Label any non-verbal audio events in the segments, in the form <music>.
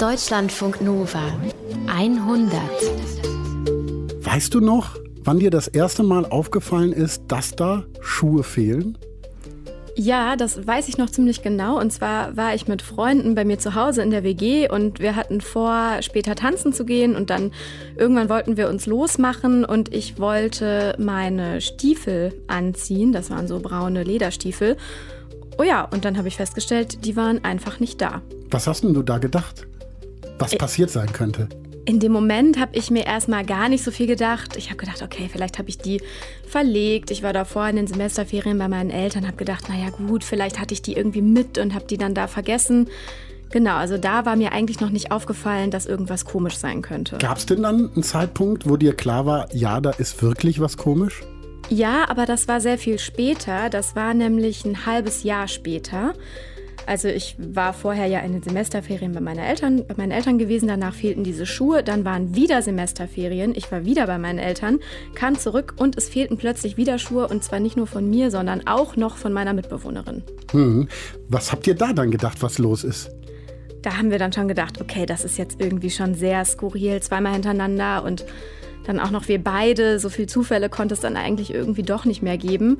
Deutschlandfunk Nova 100. Weißt du noch, wann dir das erste Mal aufgefallen ist, dass da Schuhe fehlen? Ja, das weiß ich noch ziemlich genau. Und zwar war ich mit Freunden bei mir zu Hause in der WG und wir hatten vor, später tanzen zu gehen. Und dann irgendwann wollten wir uns losmachen und ich wollte meine Stiefel anziehen. Das waren so braune Lederstiefel. Oh ja, und dann habe ich festgestellt, die waren einfach nicht da. Was hast denn du da gedacht? Was passiert sein könnte? In dem Moment habe ich mir erstmal gar nicht so viel gedacht. Ich habe gedacht, okay, vielleicht habe ich die verlegt. Ich war davor in den Semesterferien bei meinen Eltern, habe gedacht, naja gut, vielleicht hatte ich die irgendwie mit und habe die dann da vergessen. Genau, also da war mir eigentlich noch nicht aufgefallen, dass irgendwas komisch sein könnte. Gab es denn dann einen Zeitpunkt, wo dir klar war, ja, da ist wirklich was komisch? Ja, aber das war sehr viel später. Das war nämlich ein halbes Jahr später. Also ich war vorher ja in den Semesterferien bei, meiner Eltern, bei meinen Eltern gewesen, danach fehlten diese Schuhe, dann waren wieder Semesterferien, ich war wieder bei meinen Eltern, kam zurück und es fehlten plötzlich wieder Schuhe und zwar nicht nur von mir, sondern auch noch von meiner Mitbewohnerin. Hm. Was habt ihr da dann gedacht, was los ist? Da haben wir dann schon gedacht, okay, das ist jetzt irgendwie schon sehr skurril, zweimal hintereinander und dann auch noch wir beide, so viel Zufälle konnte es dann eigentlich irgendwie doch nicht mehr geben.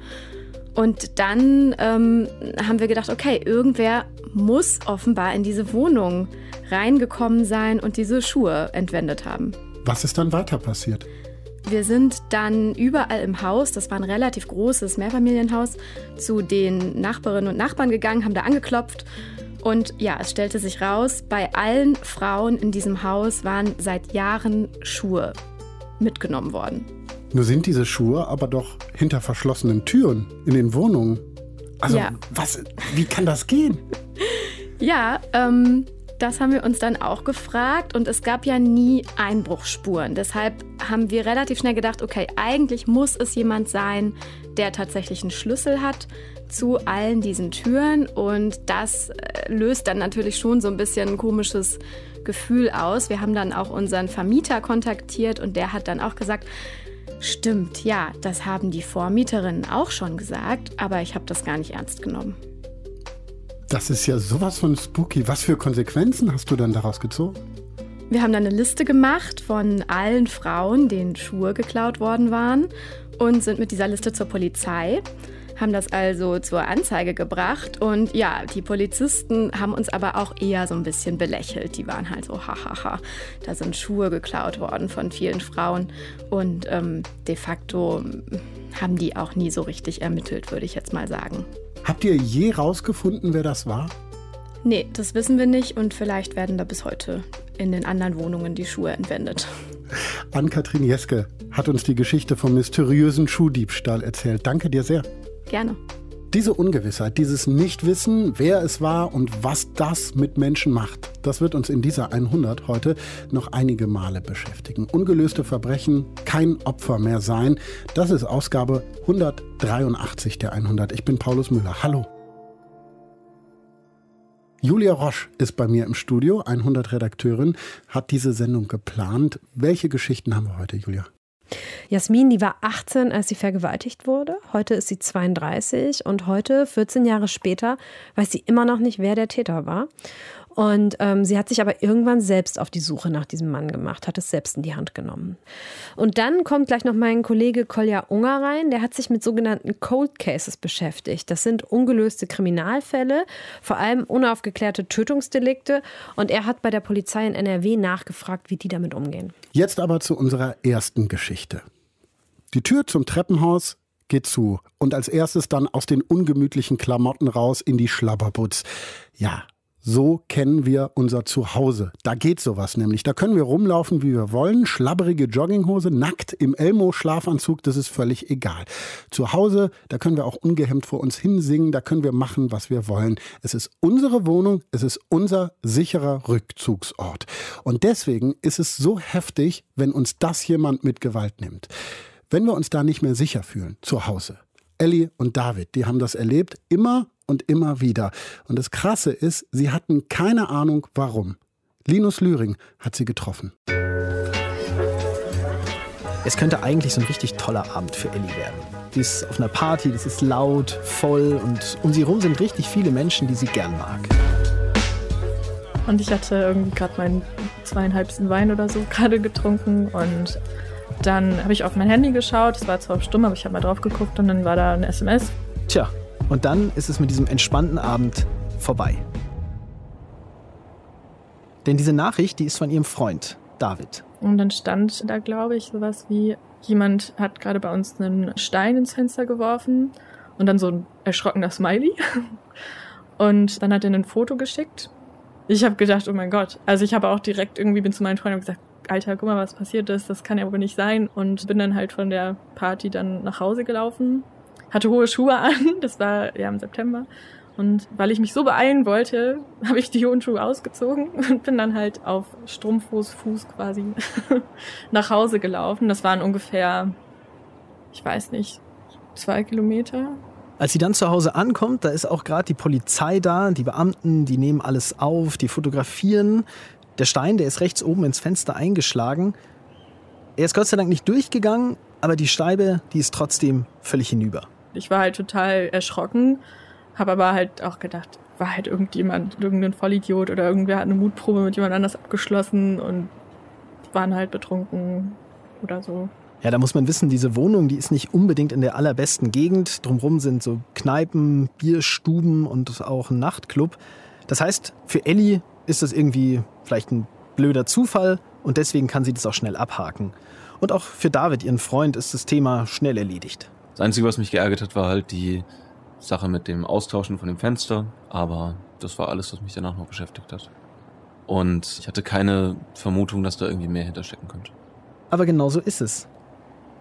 Und dann ähm, haben wir gedacht, okay, irgendwer muss offenbar in diese Wohnung reingekommen sein und diese Schuhe entwendet haben. Was ist dann weiter passiert? Wir sind dann überall im Haus, das war ein relativ großes Mehrfamilienhaus, zu den Nachbarinnen und Nachbarn gegangen, haben da angeklopft. Und ja, es stellte sich raus, bei allen Frauen in diesem Haus waren seit Jahren Schuhe mitgenommen worden. Nur sind diese Schuhe aber doch hinter verschlossenen Türen in den Wohnungen. Also, ja. was, wie kann das gehen? Ja, ähm, das haben wir uns dann auch gefragt und es gab ja nie Einbruchsspuren. Deshalb haben wir relativ schnell gedacht, okay, eigentlich muss es jemand sein, der tatsächlich einen Schlüssel hat zu allen diesen Türen und das äh, löst dann natürlich schon so ein bisschen ein komisches Gefühl aus. Wir haben dann auch unseren Vermieter kontaktiert und der hat dann auch gesagt, Stimmt, ja, das haben die Vormieterinnen auch schon gesagt, aber ich habe das gar nicht ernst genommen. Das ist ja sowas von spooky. Was für Konsequenzen hast du dann daraus gezogen? Wir haben dann eine Liste gemacht von allen Frauen, denen Schuhe geklaut worden waren und sind mit dieser Liste zur Polizei haben das also zur Anzeige gebracht. Und ja, die Polizisten haben uns aber auch eher so ein bisschen belächelt. Die waren halt so, hahaha, da sind Schuhe geklaut worden von vielen Frauen. Und ähm, de facto haben die auch nie so richtig ermittelt, würde ich jetzt mal sagen. Habt ihr je rausgefunden, wer das war? Nee, das wissen wir nicht und vielleicht werden da bis heute in den anderen Wohnungen die Schuhe entwendet. Ann-Kathrin Jeske hat uns die Geschichte vom mysteriösen Schuhdiebstahl erzählt. Danke dir sehr. Gerne. Diese Ungewissheit, dieses Nichtwissen, wer es war und was das mit Menschen macht, das wird uns in dieser 100 heute noch einige Male beschäftigen. Ungelöste Verbrechen, kein Opfer mehr sein, das ist Ausgabe 183 der 100. Ich bin Paulus Müller. Hallo. Julia Roche ist bei mir im Studio, 100 Redakteurin, hat diese Sendung geplant. Welche Geschichten haben wir heute, Julia? Jasmin, die war 18, als sie vergewaltigt wurde. Heute ist sie 32 und heute, 14 Jahre später, weiß sie immer noch nicht, wer der Täter war. Und ähm, sie hat sich aber irgendwann selbst auf die Suche nach diesem Mann gemacht, hat es selbst in die Hand genommen. Und dann kommt gleich noch mein Kollege Kolja Unger rein, der hat sich mit sogenannten Cold Cases beschäftigt. Das sind ungelöste Kriminalfälle, vor allem unaufgeklärte Tötungsdelikte. Und er hat bei der Polizei in NRW nachgefragt, wie die damit umgehen. Jetzt aber zu unserer ersten Geschichte. Die Tür zum Treppenhaus geht zu und als erstes dann aus den ungemütlichen Klamotten raus in die Schlabberputz. Ja, so kennen wir unser Zuhause. Da geht sowas nämlich. Da können wir rumlaufen, wie wir wollen. Schlabberige Jogginghose, nackt im Elmo-Schlafanzug, das ist völlig egal. Zu Hause, da können wir auch ungehemmt vor uns hinsingen, da können wir machen, was wir wollen. Es ist unsere Wohnung, es ist unser sicherer Rückzugsort. Und deswegen ist es so heftig, wenn uns das jemand mit Gewalt nimmt. Wenn wir uns da nicht mehr sicher fühlen, zu Hause. Ellie und David, die haben das erlebt, immer und immer wieder. Und das Krasse ist, sie hatten keine Ahnung, warum. Linus Lühring hat sie getroffen. Es könnte eigentlich so ein richtig toller Abend für Ellie werden. Die ist auf einer Party, das ist laut, voll und um sie herum sind richtig viele Menschen, die sie gern mag. und ich hatte irgendwie gerade meinen zweieinhalbsten Wein oder so <laughs> gerade getrunken und dann habe ich auf mein Handy geschaut, es war zwar stumm, aber ich habe mal drauf geguckt und dann war da ein SMS. Tja, und dann ist es mit diesem entspannten Abend vorbei. Denn diese Nachricht, die ist von ihrem Freund, David. Und dann stand da, glaube ich, sowas wie, jemand hat gerade bei uns einen Stein ins Fenster geworfen und dann so ein erschrockener Smiley. <laughs> Und dann hat er ein Foto geschickt. Ich habe gedacht, oh mein Gott. Also ich habe auch direkt irgendwie bin zu meinen Freunden und gesagt, Alter, guck mal, was passiert ist. Das kann ja wohl nicht sein. Und bin dann halt von der Party dann nach Hause gelaufen. Hatte hohe Schuhe an. <laughs> Das war ja im September. Und weil ich mich so beeilen wollte, <laughs> habe ich die hohen Schuhe ausgezogen <laughs> und bin dann halt auf Strumpfhose Fuß quasi nach Hause gelaufen. Das waren ungefähr, ich weiß nicht, zwei Kilometer. Als sie dann zu Hause ankommt, da ist auch gerade die Polizei da, die Beamten, die nehmen alles auf, die fotografieren. Der Stein, der ist rechts oben ins Fenster eingeschlagen. Er ist Gott sei Dank nicht durchgegangen, aber die Scheibe, die ist trotzdem völlig hinüber. Ich war halt total erschrocken, habe aber halt auch gedacht, war halt irgendjemand, irgendein Vollidiot oder irgendwer hat eine Mutprobe mit jemand anders abgeschlossen und waren halt betrunken oder so. Ja, da muss man wissen, diese Wohnung, die ist nicht unbedingt in der allerbesten Gegend. Drumherum sind so Kneipen, Bierstuben und auch ein Nachtclub. Das heißt, für Ellie ist das irgendwie vielleicht ein blöder Zufall und deswegen kann sie das auch schnell abhaken. Und auch für David, ihren Freund, ist das Thema schnell erledigt. Das Einzige, was mich geärgert hat, war halt die Sache mit dem Austauschen von dem Fenster. Aber das war alles, was mich danach noch beschäftigt hat. Und ich hatte keine Vermutung, dass da irgendwie mehr hinterstecken könnte. Aber genau so ist es.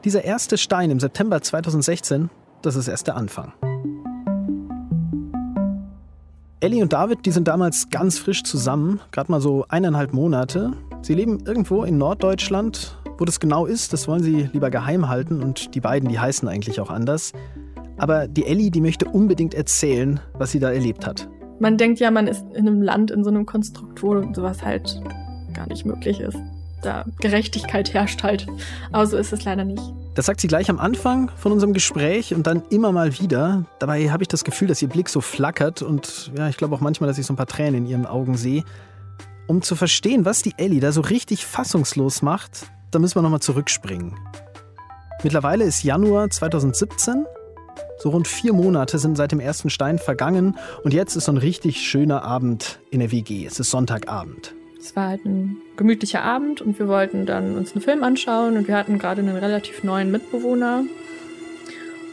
Dieser erste Stein im September 2016, das ist erst der Anfang. Ellie und David, die sind damals ganz frisch zusammen, gerade mal so eineinhalb Monate. Sie leben irgendwo in Norddeutschland. Wo das genau ist, das wollen sie lieber geheim halten und die beiden, die heißen eigentlich auch anders. Aber die Ellie, die möchte unbedingt erzählen, was sie da erlebt hat. Man denkt ja, man ist in einem Land, in so einem Konstrukt, wo sowas halt gar nicht möglich ist da Gerechtigkeit herrscht halt. Aber so ist es leider nicht. Das sagt sie gleich am Anfang von unserem Gespräch und dann immer mal wieder. Dabei habe ich das Gefühl, dass ihr Blick so flackert und ja, ich glaube auch manchmal, dass ich so ein paar Tränen in ihren Augen sehe. Um zu verstehen, was die Ellie da so richtig fassungslos macht, da müssen wir nochmal zurückspringen. Mittlerweile ist Januar 2017. So rund vier Monate sind seit dem ersten Stein vergangen und jetzt ist so ein richtig schöner Abend in der WG. Es ist Sonntagabend. Es war halt ein gemütlicher Abend und wir wollten dann uns einen Film anschauen und wir hatten gerade einen relativ neuen Mitbewohner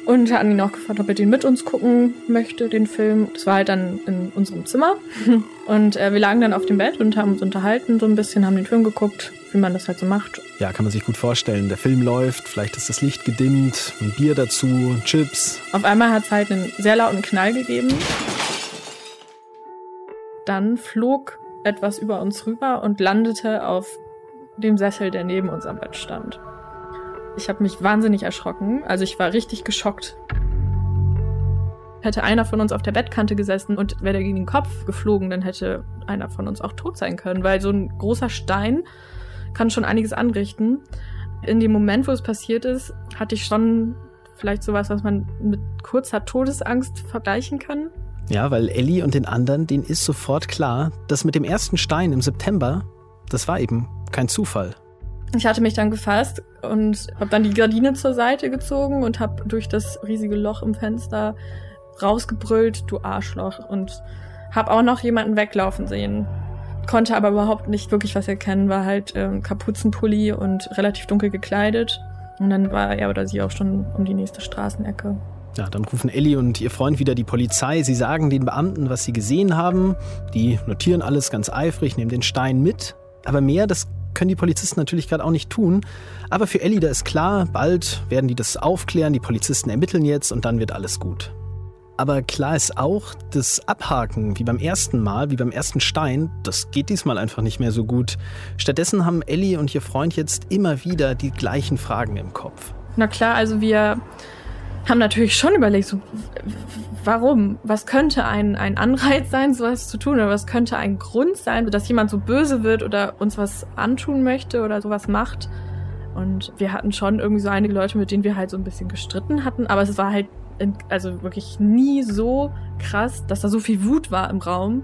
und hatten ihn auch gefragt, ob er den mit uns gucken möchte, den Film. Das war halt dann in unserem Zimmer <laughs> und äh, wir lagen dann auf dem Bett und haben uns unterhalten so ein bisschen, haben den Film geguckt, wie man das halt so macht. Ja, kann man sich gut vorstellen. Der Film läuft, vielleicht ist das Licht gedimmt, ein Bier dazu, Chips. Auf einmal hat es halt einen sehr lauten Knall gegeben. Dann flog etwas über uns rüber und landete auf dem Sessel, der neben uns am Bett stand. Ich habe mich wahnsinnig erschrocken, also ich war richtig geschockt. Hätte einer von uns auf der Bettkante gesessen und wäre der gegen den Kopf geflogen, dann hätte einer von uns auch tot sein können, weil so ein großer Stein kann schon einiges anrichten. In dem Moment, wo es passiert ist, hatte ich schon vielleicht sowas, was man mit kurzer Todesangst vergleichen kann. Ja, weil Ellie und den anderen, denen ist sofort klar, dass mit dem ersten Stein im September, das war eben kein Zufall. Ich hatte mich dann gefasst und habe dann die Gardine zur Seite gezogen und habe durch das riesige Loch im Fenster rausgebrüllt, du Arschloch, und habe auch noch jemanden weglaufen sehen. Konnte aber überhaupt nicht wirklich was erkennen, war halt ähm, Kapuzenpulli und relativ dunkel gekleidet. Und dann war er oder sie auch schon um die nächste Straßenecke. Ja, dann rufen Ellie und ihr Freund wieder die Polizei. Sie sagen den Beamten, was sie gesehen haben. Die notieren alles ganz eifrig, nehmen den Stein mit. Aber mehr, das können die Polizisten natürlich gerade auch nicht tun. Aber für Ellie, da ist klar, bald werden die das aufklären, die Polizisten ermitteln jetzt und dann wird alles gut. Aber klar ist auch, das Abhaken, wie beim ersten Mal, wie beim ersten Stein, das geht diesmal einfach nicht mehr so gut. Stattdessen haben Ellie und ihr Freund jetzt immer wieder die gleichen Fragen im Kopf. Na klar, also wir haben natürlich schon überlegt, so, warum? Was könnte ein, ein Anreiz sein, sowas zu tun? Oder was könnte ein Grund sein, dass jemand so böse wird oder uns was antun möchte oder sowas macht? Und wir hatten schon irgendwie so einige Leute, mit denen wir halt so ein bisschen gestritten hatten, aber es war halt also wirklich nie so krass, dass da so viel Wut war im Raum,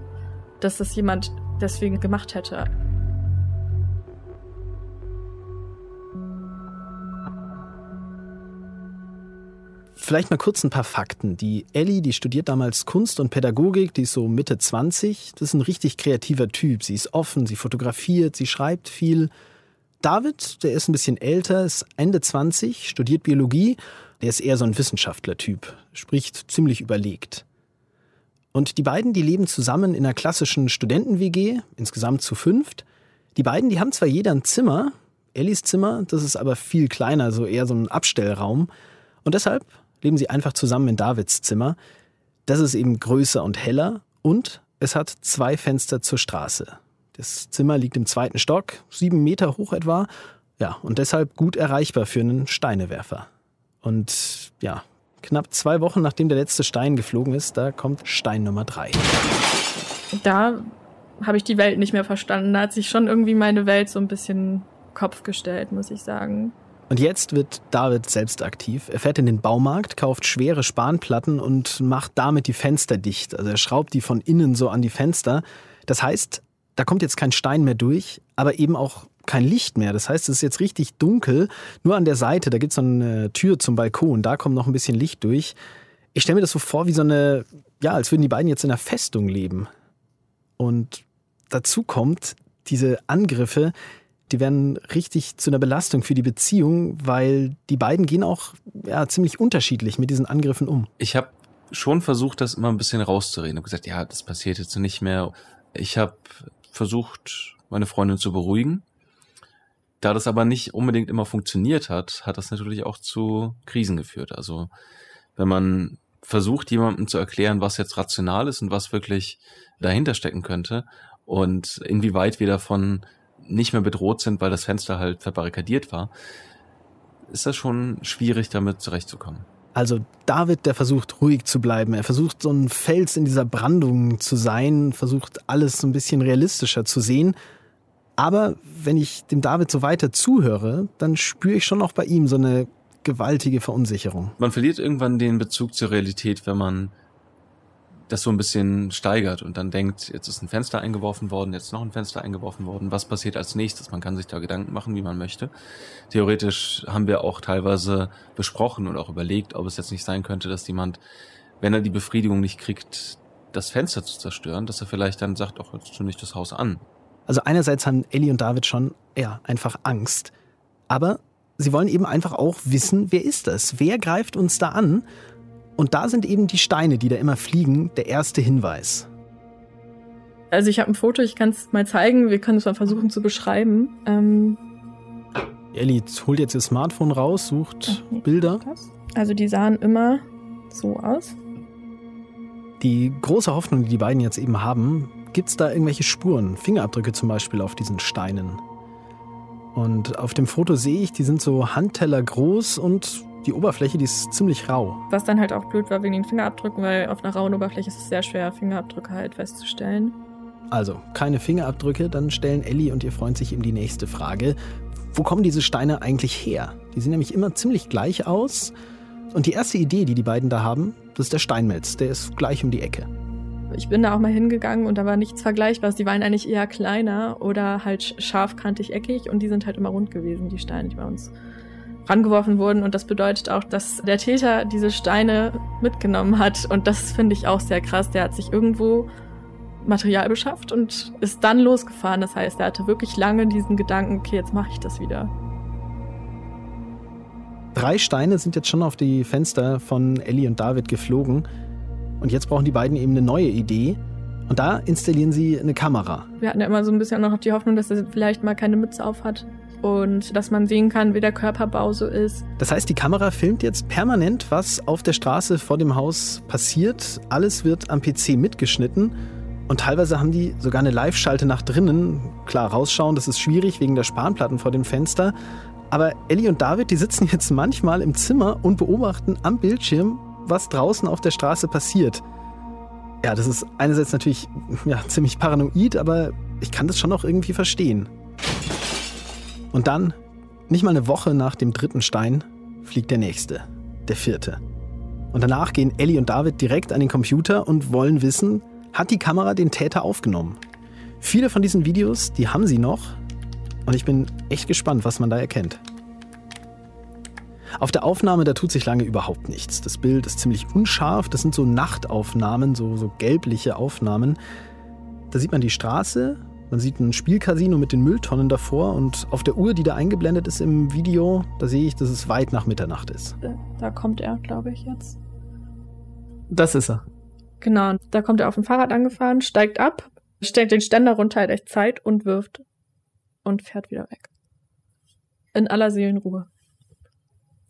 dass das jemand deswegen gemacht hätte. Vielleicht mal kurz ein paar Fakten. Die Ellie, die studiert damals Kunst und Pädagogik, die ist so Mitte 20. Das ist ein richtig kreativer Typ. Sie ist offen, sie fotografiert, sie schreibt viel. David, der ist ein bisschen älter, ist Ende 20, studiert Biologie. Der ist eher so ein Wissenschaftler-Typ, spricht ziemlich überlegt. Und die beiden, die leben zusammen in einer klassischen Studenten-WG, insgesamt zu fünft. Die beiden, die haben zwar jeder ein Zimmer, Ellis Zimmer, das ist aber viel kleiner, so eher so ein Abstellraum. Und deshalb leben sie einfach zusammen in Davids Zimmer. Das ist eben größer und heller und es hat zwei Fenster zur Straße. Das Zimmer liegt im zweiten Stock, sieben Meter hoch etwa. Ja, und deshalb gut erreichbar für einen Steinewerfer. Und ja, knapp zwei Wochen nachdem der letzte Stein geflogen ist, da kommt Stein Nummer drei. Da habe ich die Welt nicht mehr verstanden. Da hat sich schon irgendwie meine Welt so ein bisschen Kopf gestellt, muss ich sagen. Und jetzt wird David selbst aktiv. Er fährt in den Baumarkt, kauft schwere Spanplatten und macht damit die Fenster dicht. Also er schraubt die von innen so an die Fenster. Das heißt, da kommt jetzt kein Stein mehr durch, aber eben auch kein Licht mehr. Das heißt, es ist jetzt richtig dunkel. Nur an der Seite, da gibt es so eine Tür zum Balkon, da kommt noch ein bisschen Licht durch. Ich stelle mir das so vor wie so eine, ja, als würden die beiden jetzt in einer Festung leben. Und dazu kommt diese Angriffe, die werden richtig zu einer Belastung für die Beziehung, weil die beiden gehen auch ja, ziemlich unterschiedlich mit diesen Angriffen um. Ich habe schon versucht, das immer ein bisschen rauszureden. Ich gesagt, ja, das passiert jetzt nicht mehr. Ich habe versucht, meine Freundin zu beruhigen. Da das aber nicht unbedingt immer funktioniert hat, hat das natürlich auch zu Krisen geführt. Also wenn man versucht, jemandem zu erklären, was jetzt rational ist und was wirklich dahinter stecken könnte und inwieweit wir davon nicht mehr bedroht sind, weil das Fenster halt verbarrikadiert war, ist das schon schwierig, damit zurechtzukommen. Also David, der versucht ruhig zu bleiben. Er versucht so ein Fels in dieser Brandung zu sein, versucht alles so ein bisschen realistischer zu sehen. Aber wenn ich dem David so weiter zuhöre, dann spüre ich schon auch bei ihm so eine gewaltige Verunsicherung. Man verliert irgendwann den Bezug zur Realität, wenn man das so ein bisschen steigert und dann denkt, jetzt ist ein Fenster eingeworfen worden, jetzt noch ein Fenster eingeworfen worden, was passiert als nächstes? Man kann sich da Gedanken machen, wie man möchte. Theoretisch haben wir auch teilweise besprochen und auch überlegt, ob es jetzt nicht sein könnte, dass jemand, wenn er die Befriedigung nicht kriegt, das Fenster zu zerstören, dass er vielleicht dann sagt, ach, jetzt zünde ich das Haus an. Also einerseits haben Ellie und David schon, ja, einfach Angst. Aber sie wollen eben einfach auch wissen, wer ist das? Wer greift uns da an? Und da sind eben die Steine, die da immer fliegen, der erste Hinweis. Also ich habe ein Foto, ich kann es mal zeigen, wir können es mal versuchen zu beschreiben. Ähm Ellie holt jetzt ihr Smartphone raus, sucht okay. Bilder. Also die sahen immer so aus. Die große Hoffnung, die die beiden jetzt eben haben, gibt es da irgendwelche Spuren, Fingerabdrücke zum Beispiel auf diesen Steinen. Und auf dem Foto sehe ich, die sind so Handteller groß und die Oberfläche, die ist ziemlich rau. Was dann halt auch blöd war wegen den Fingerabdrücken, weil auf einer rauen Oberfläche ist es sehr schwer, Fingerabdrücke halt festzustellen. Also, keine Fingerabdrücke, dann stellen Ellie und ihr Freund sich eben die nächste Frage. Wo kommen diese Steine eigentlich her? Die sehen nämlich immer ziemlich gleich aus. Und die erste Idee, die die beiden da haben, das ist der Steinmetz. Der ist gleich um die Ecke. Ich bin da auch mal hingegangen und da war nichts Vergleichbares. Die waren eigentlich eher kleiner oder halt scharfkantig eckig und die sind halt immer rund gewesen, die Steine, die bei uns rangeworfen wurden. Und das bedeutet auch, dass der Täter diese Steine mitgenommen hat. Und das finde ich auch sehr krass. Der hat sich irgendwo Material beschafft und ist dann losgefahren. Das heißt, er hatte wirklich lange diesen Gedanken, okay, jetzt mache ich das wieder. Drei Steine sind jetzt schon auf die Fenster von Ellie und David geflogen. Und jetzt brauchen die beiden eben eine neue Idee. Und da installieren sie eine Kamera. Wir hatten ja immer so ein bisschen noch die Hoffnung, dass er vielleicht mal keine Mütze auf hat und dass man sehen kann, wie der Körperbau so ist. Das heißt, die Kamera filmt jetzt permanent, was auf der Straße vor dem Haus passiert. Alles wird am PC mitgeschnitten. Und teilweise haben die sogar eine Live-Schalte nach drinnen. Klar, rausschauen, das ist schwierig wegen der Spanplatten vor dem Fenster. Aber Ellie und David, die sitzen jetzt manchmal im Zimmer und beobachten am Bildschirm, was draußen auf der Straße passiert. Ja, das ist einerseits natürlich ja, ziemlich paranoid, aber ich kann das schon noch irgendwie verstehen. Und dann, nicht mal eine Woche nach dem dritten Stein, fliegt der nächste, der vierte. Und danach gehen Ellie und David direkt an den Computer und wollen wissen, hat die Kamera den Täter aufgenommen? Viele von diesen Videos, die haben sie noch. Und ich bin echt gespannt, was man da erkennt. Auf der Aufnahme, da tut sich lange überhaupt nichts. Das Bild ist ziemlich unscharf. Das sind so Nachtaufnahmen, so, so gelbliche Aufnahmen. Da sieht man die Straße, man sieht ein Spielcasino mit den Mülltonnen davor und auf der Uhr, die da eingeblendet ist im Video, da sehe ich, dass es weit nach Mitternacht ist. Da kommt er, glaube ich, jetzt. Das ist er. Genau, da kommt er auf dem Fahrrad angefahren, steigt ab, stellt den Ständer runter, hat echt Zeit und wirft und fährt wieder weg. In aller Seelenruhe.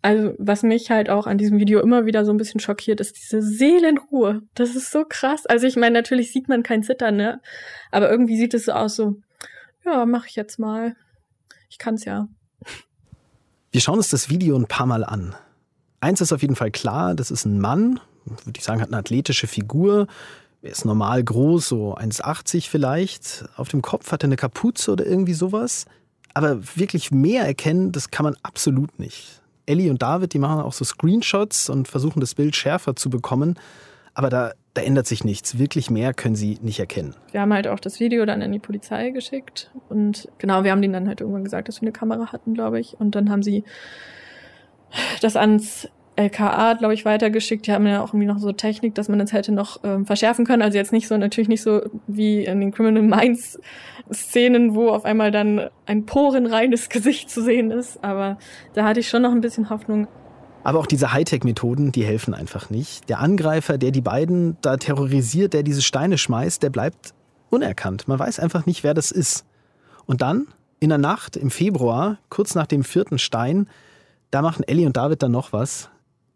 Also, was mich halt auch an diesem Video immer wieder so ein bisschen schockiert, ist diese Seelenruhe. Das ist so krass. Also, ich meine, natürlich sieht man kein Zittern, ne? Aber irgendwie sieht es so aus, so, ja, mach ich jetzt mal. Ich kann's ja. Wir schauen uns das Video ein paar Mal an. Eins ist auf jeden Fall klar, das ist ein Mann, würde ich sagen, hat eine athletische Figur. Er ist normal groß, so 1,80 vielleicht. Auf dem Kopf hat er eine Kapuze oder irgendwie sowas. Aber wirklich mehr erkennen, das kann man absolut nicht. Ellie und David, die machen auch so Screenshots und versuchen das Bild schärfer zu bekommen. Aber da, da ändert sich nichts. Wirklich mehr können sie nicht erkennen. Wir haben halt auch das Video dann an die Polizei geschickt. Und genau, wir haben denen dann halt irgendwann gesagt, dass wir eine Kamera hatten, glaube ich. Und dann haben sie das ans LKA, glaube ich, weitergeschickt. Die haben ja auch irgendwie noch so Technik, dass man das hätte noch ähm, verschärfen können. Also jetzt nicht so, natürlich nicht so wie in den Criminal Minds Szenen, wo auf einmal dann ein porenreines Gesicht zu sehen ist. Aber da hatte ich schon noch ein bisschen Hoffnung. Aber auch diese Hightech-Methoden, die helfen einfach nicht. Der Angreifer, der die beiden da terrorisiert, der diese Steine schmeißt, der bleibt unerkannt. Man weiß einfach nicht, wer das ist. Und dann, in der Nacht, im Februar, kurz nach dem vierten Stein, da machen Ellie und David dann noch was.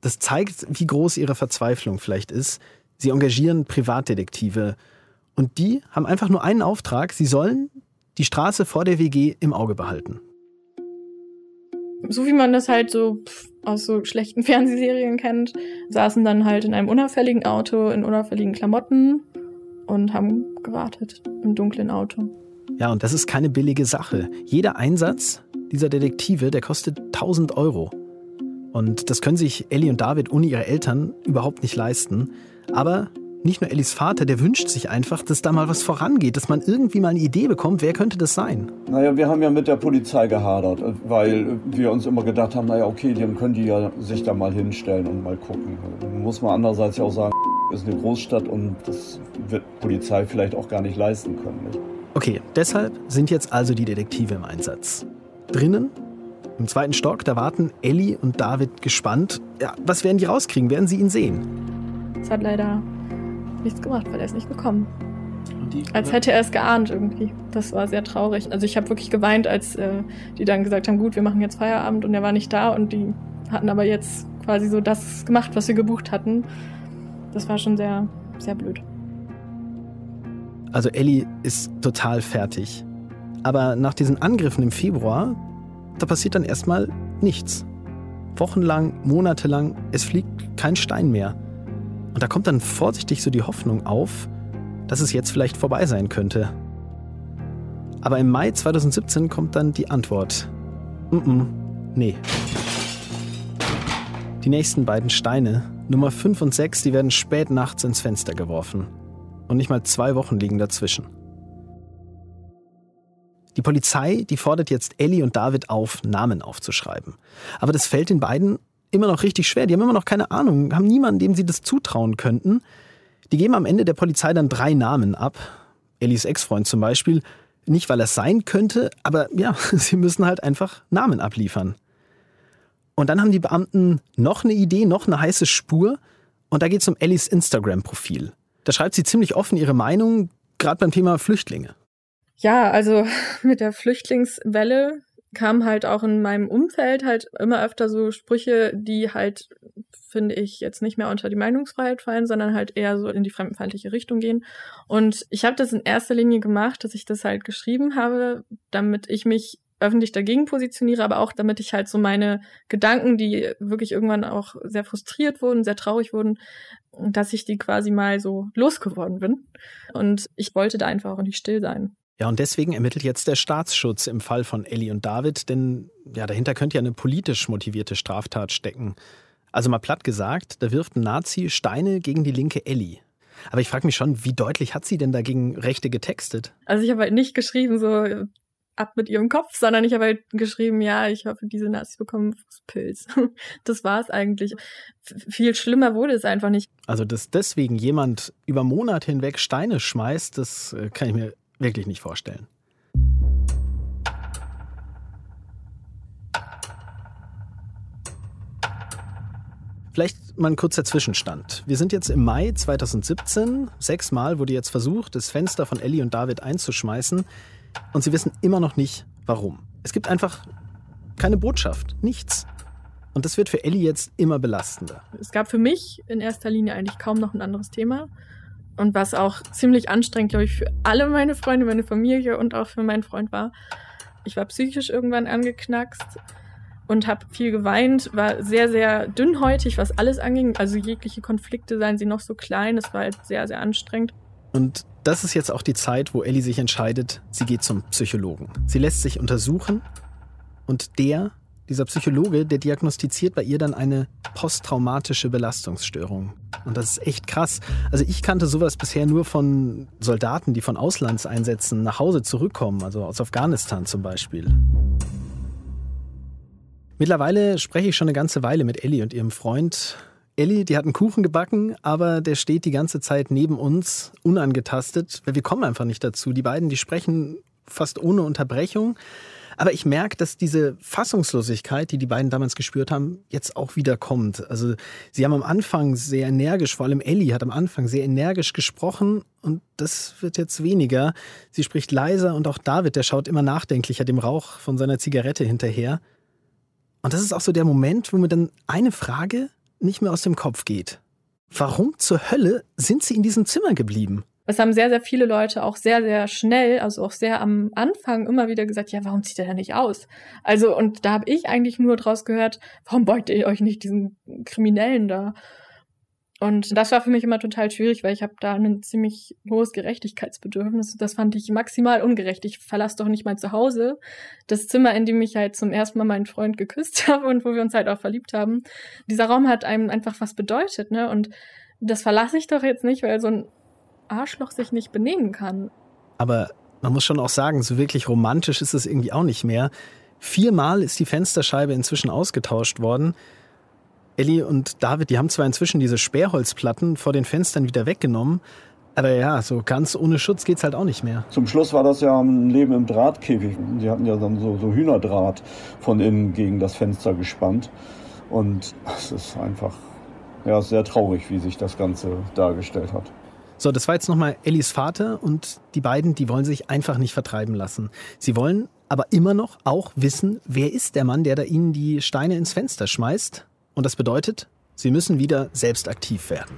Das zeigt, wie groß ihre Verzweiflung vielleicht ist. Sie engagieren Privatdetektive. Und die haben einfach nur einen Auftrag. Sie sollen die Straße vor der WG im Auge behalten. So wie man das halt so aus so schlechten <laughs> Fernsehserien kennt, saßen dann halt in einem unauffälligen Auto, in unauffälligen Klamotten und haben gewartet im dunklen Auto. Ja, und das ist keine billige Sache. Jeder Einsatz dieser Detektive, der kostet 1000 Euro. Und das können sich Ellie und David ohne ihre Eltern überhaupt nicht leisten. Aber nicht nur Ellis Vater, der wünscht sich einfach, dass da mal was vorangeht, dass man irgendwie mal eine Idee bekommt, wer könnte das sein? Naja, wir haben ja mit der Polizei gehadert, weil wir uns immer gedacht haben, naja, okay, dann können die ja sich da mal hinstellen und mal gucken. Muss man andererseits ja auch sagen, <laughs> ist eine Großstadt und das wird Polizei vielleicht auch gar nicht leisten können. Nicht? Okay, deshalb sind jetzt also die Detektive im Einsatz. Drinnen im zweiten Stock, da warten Ellie und David gespannt. Ja, was werden die rauskriegen? Werden sie ihn sehen? Es hat leider nichts gemacht, weil er ist nicht gekommen. Als hätte er es geahnt irgendwie. Das war sehr traurig. Also ich habe wirklich geweint, als äh, die dann gesagt haben, gut, wir machen jetzt Feierabend und er war nicht da und die hatten aber jetzt quasi so das gemacht, was wir gebucht hatten. Das war schon sehr, sehr blöd. Also Ellie ist total fertig. Aber nach diesen Angriffen im Februar, da passiert dann erstmal nichts. Wochenlang, monatelang, es fliegt kein Stein mehr. Und da kommt dann vorsichtig so die Hoffnung auf, dass es jetzt vielleicht vorbei sein könnte. Aber im Mai 2017 kommt dann die Antwort. Mm, -mm nee. Die nächsten beiden Steine, Nummer 5 und 6, die werden spät nachts ins Fenster geworfen. Und nicht mal zwei Wochen liegen dazwischen. Die Polizei, die fordert jetzt Ellie und David auf, Namen aufzuschreiben. Aber das fällt den beiden immer noch richtig schwer. Die haben immer noch keine Ahnung, haben niemanden, dem sie das zutrauen könnten. Die geben am Ende der Polizei dann drei Namen ab. Ellies Ex-Freund zum Beispiel. Nicht, weil er sein könnte, aber ja, <laughs> sie müssen halt einfach Namen abliefern. Und dann haben die Beamten noch eine Idee, noch eine heiße Spur. Und da geht es um Ellies Instagram-Profil. Da schreibt sie ziemlich offen ihre Meinung, gerade beim Thema Flüchtlinge. Ja, also <laughs> mit der Flüchtlingswelle kam halt auch in meinem Umfeld halt immer öfter so Sprüche, die halt, finde ich, jetzt nicht mehr unter die Meinungsfreiheit fallen, sondern halt eher so in die fremdenfeindliche Richtung gehen. Und ich habe das in erster Linie gemacht, dass ich das halt geschrieben habe, damit ich mich öffentlich dagegen positioniere, aber auch damit ich halt so meine Gedanken, die wirklich irgendwann auch sehr frustriert wurden, sehr traurig wurden, dass ich die quasi mal so losgeworden bin. Und ich wollte da einfach auch nicht still sein. Ja, und deswegen ermittelt jetzt der Staatsschutz im Fall von Ellie und David, denn ja, dahinter könnte ja eine politisch motivierte Straftat stecken. Also mal platt gesagt, da wirft ein Nazi Steine gegen die linke Ellie. Aber ich frage mich schon, wie deutlich hat sie denn dagegen Rechte getextet? Also ich habe halt nicht geschrieben, so ab mit ihrem Kopf, sondern ich habe halt geschrieben, ja, ich hoffe, diese Nazis bekommen Pilz. <laughs> Das war es eigentlich. F viel schlimmer wurde es einfach nicht. Also, dass deswegen jemand über Monate hinweg Steine schmeißt, das äh, kann ich mir wirklich nicht vorstellen. Vielleicht mal ein kurzer Zwischenstand. Wir sind jetzt im Mai 2017. Sechsmal wurde jetzt versucht, das Fenster von Ellie und David einzuschmeißen. Und sie wissen immer noch nicht, warum. Es gibt einfach keine Botschaft, nichts. Und das wird für Ellie jetzt immer belastender. Es gab für mich in erster Linie eigentlich kaum noch ein anderes Thema. Und was auch ziemlich anstrengend, glaube ich, für alle meine Freunde, meine Familie und auch für meinen Freund war. Ich war psychisch irgendwann angeknackst und habe viel geweint, war sehr, sehr dünnhäutig, was alles anging. Also jegliche Konflikte, seien sie noch so klein, es war halt sehr, sehr anstrengend. Und das ist jetzt auch die Zeit, wo Ellie sich entscheidet, sie geht zum Psychologen. Sie lässt sich untersuchen und der, dieser Psychologe, der diagnostiziert bei ihr dann eine posttraumatische Belastungsstörung. Und das ist echt krass. Also ich kannte sowas bisher nur von Soldaten, die von Auslandseinsätzen nach Hause zurückkommen, also aus Afghanistan zum Beispiel. Mittlerweile spreche ich schon eine ganze Weile mit Ellie und ihrem Freund. Ellie, die hat einen Kuchen gebacken, aber der steht die ganze Zeit neben uns, unangetastet, weil wir kommen einfach nicht dazu. Die beiden, die sprechen fast ohne Unterbrechung. Aber ich merke, dass diese Fassungslosigkeit, die die beiden damals gespürt haben, jetzt auch wieder kommt. Also sie haben am Anfang sehr energisch, vor allem Ellie hat am Anfang sehr energisch gesprochen und das wird jetzt weniger. Sie spricht leiser und auch David, der schaut immer nachdenklicher dem Rauch von seiner Zigarette hinterher. Und das ist auch so der Moment, wo mir dann eine Frage nicht mehr aus dem Kopf geht. Warum zur Hölle sind sie in diesem Zimmer geblieben? Es haben sehr, sehr viele Leute auch sehr, sehr schnell, also auch sehr am Anfang immer wieder gesagt, ja, warum zieht er da nicht aus? Also, und da habe ich eigentlich nur draus gehört, warum beugt ihr euch nicht diesen Kriminellen da? Und das war für mich immer total schwierig, weil ich habe da ein ziemlich hohes Gerechtigkeitsbedürfnis. Das fand ich maximal ungerecht. Ich verlasse doch nicht mein Zuhause. Das Zimmer, in dem ich halt zum ersten Mal meinen Freund geküsst <laughs> habe und wo wir uns halt auch verliebt haben. Dieser Raum hat einem einfach was bedeutet, ne? Und das verlasse ich doch jetzt nicht, weil so ein Arschloch sich nicht benehmen kann. Aber man muss schon auch sagen, so wirklich romantisch ist es irgendwie auch nicht mehr. Viermal ist die Fensterscheibe inzwischen ausgetauscht worden. Ellie und David, die haben zwar inzwischen diese Sperrholzplatten vor den Fenstern wieder weggenommen, aber ja, so ganz ohne Schutz geht's halt auch nicht mehr. Zum Schluss war das ja ein Leben im Drahtkäfig. Die hatten ja dann so, so Hühnerdraht von innen gegen das Fenster gespannt. Und es ist einfach ja, sehr traurig, wie sich das Ganze dargestellt hat. So, das war jetzt nochmal Ellis Vater und die beiden, die wollen sich einfach nicht vertreiben lassen. Sie wollen aber immer noch auch wissen, wer ist der Mann, der da ihnen die Steine ins Fenster schmeißt und das bedeutet, sie müssen wieder selbst aktiv werden.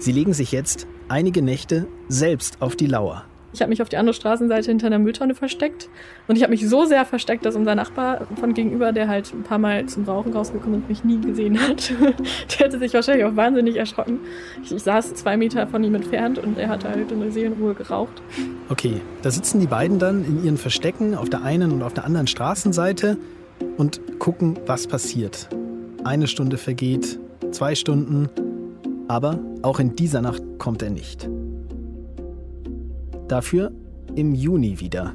Sie legen sich jetzt einige Nächte selbst auf die Lauer. Ich habe mich auf die andere Straßenseite hinter einer Mülltonne versteckt. Und ich habe mich so sehr versteckt, dass unser Nachbar von gegenüber, der halt ein paar Mal zum Rauchen rausgekommen ist und mich nie gesehen hat, <laughs> der hätte sich wahrscheinlich auch wahnsinnig erschrocken. Ich, ich saß zwei Meter von ihm entfernt und er hat halt in der Seelenruhe geraucht. Okay, da sitzen die beiden dann in ihren Verstecken auf der einen und auf der anderen Straßenseite und gucken, was passiert. Eine Stunde vergeht, zwei Stunden, aber auch in dieser Nacht kommt er nicht. Dafür im Juni wieder.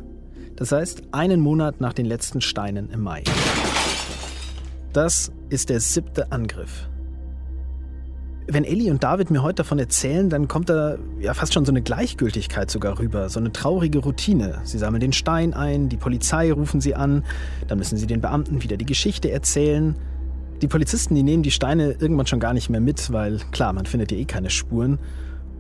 Das heißt, einen Monat nach den letzten Steinen im Mai. Das ist der siebte Angriff. Wenn Ellie und David mir heute davon erzählen, dann kommt da ja fast schon so eine Gleichgültigkeit sogar rüber, so eine traurige Routine. Sie sammeln den Stein ein, die Polizei rufen sie an, dann müssen sie den Beamten wieder die Geschichte erzählen. Die Polizisten, die nehmen die Steine irgendwann schon gar nicht mehr mit, weil klar, man findet ja eh keine Spuren.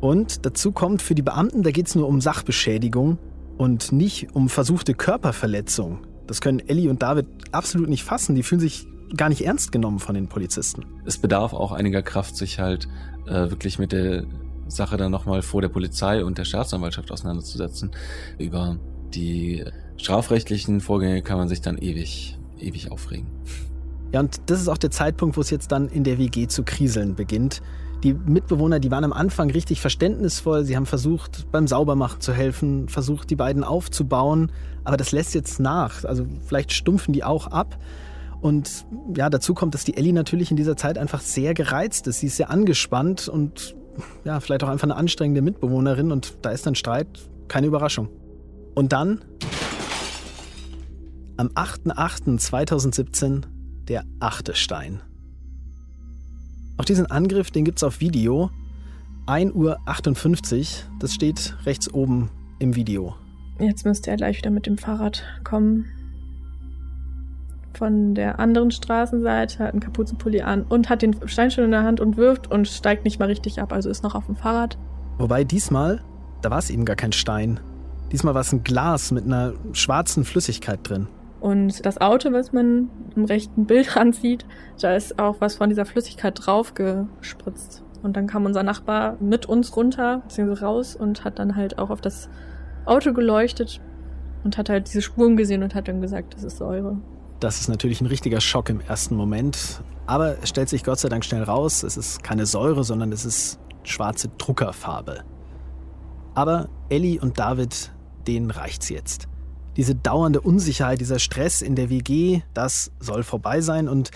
Und dazu kommt für die Beamten, da geht es nur um Sachbeschädigung und nicht um versuchte Körperverletzung. Das können Ellie und David absolut nicht fassen. Die fühlen sich gar nicht ernst genommen von den Polizisten. Es bedarf auch einiger Kraft, sich halt äh, wirklich mit der Sache dann nochmal vor der Polizei und der Staatsanwaltschaft auseinanderzusetzen. Über die strafrechtlichen Vorgänge kann man sich dann ewig, ewig aufregen. Ja, und das ist auch der Zeitpunkt, wo es jetzt dann in der WG zu kriseln beginnt. Die Mitbewohner, die waren am Anfang richtig verständnisvoll. Sie haben versucht, beim Saubermachen zu helfen, versucht, die beiden aufzubauen. Aber das lässt jetzt nach. Also vielleicht stumpfen die auch ab. Und ja, dazu kommt, dass die Ellie natürlich in dieser Zeit einfach sehr gereizt ist. Sie ist sehr angespannt und ja, vielleicht auch einfach eine anstrengende Mitbewohnerin und da ist dann Streit keine Überraschung. Und dann am 8.8.2017 der achte Stein. Auch diesen Angriff, den gibt es auf Video. 1.58 Uhr, das steht rechts oben im Video. Jetzt müsste er gleich wieder mit dem Fahrrad kommen. Von der anderen Straßenseite hat einen Kapuzenpulli an und hat den Steinstuhl in der Hand und wirft und steigt nicht mal richtig ab, also ist noch auf dem Fahrrad. Wobei diesmal, da war es eben gar kein Stein. Diesmal war es ein Glas mit einer schwarzen Flüssigkeit drin. Und das Auto, was man im rechten Bild <laughs> ansieht, da ist auch was von dieser Flüssigkeit drauf gespritzt. Und dann kam unser Nachbar mit uns runter, beziehungsweise raus und hat dann halt auch auf das Auto geleuchtet und hat halt diese Spuren gesehen und hat dann gesagt, das ist Säure. Das ist natürlich ein richtiger Schock im ersten Moment. Aber es stellt sich Gott sei Dank schnell raus, es ist keine Säure, sondern es ist schwarze Druckerfarbe. Aber Ellie und David, denen reicht's jetzt diese dauernde Unsicherheit, dieser Stress in der WG, das soll vorbei sein. Und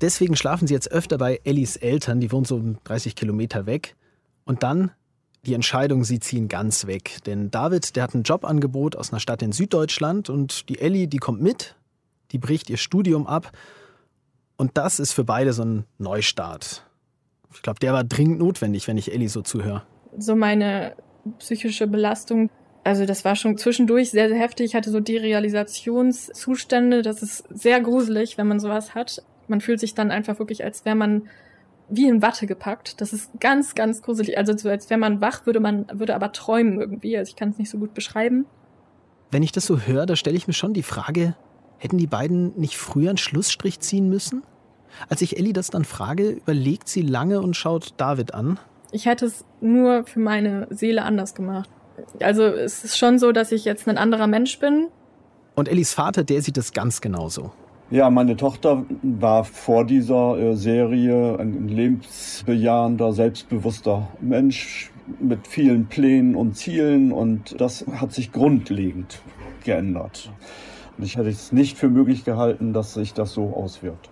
deswegen schlafen sie jetzt öfter bei Ellis Eltern, die wohnen so 30 Kilometer weg. Und dann die Entscheidung, sie ziehen ganz weg. Denn David, der hat ein Jobangebot aus einer Stadt in Süddeutschland und die Ellie, die kommt mit, die bricht ihr Studium ab. Und das ist für beide so ein Neustart. Ich glaube, der war dringend notwendig, wenn ich Ellie so zuhöre. So meine psychische Belastung also das war schon zwischendurch sehr, sehr heftig. Ich hatte so Derealisationszustände. Das ist sehr gruselig, wenn man sowas hat. Man fühlt sich dann einfach wirklich, als wäre man wie in Watte gepackt. Das ist ganz, ganz gruselig. Also so, als wäre man wach, würde man, würde aber träumen irgendwie. Also ich kann es nicht so gut beschreiben. Wenn ich das so höre, da stelle ich mir schon die Frage, hätten die beiden nicht früher einen Schlussstrich ziehen müssen? Als ich Ellie das dann frage, überlegt sie lange und schaut David an. Ich hätte es nur für meine Seele anders gemacht. Also es ist schon so, dass ich jetzt ein anderer Mensch bin. Und Ellis Vater, der sieht das ganz genauso. Ja, meine Tochter war vor dieser äh, Serie ein lebensbejahender, selbstbewusster Mensch mit vielen Plänen und Zielen und das hat sich grundlegend geändert. Und ich hätte es nicht für möglich gehalten, dass sich das so auswirkt.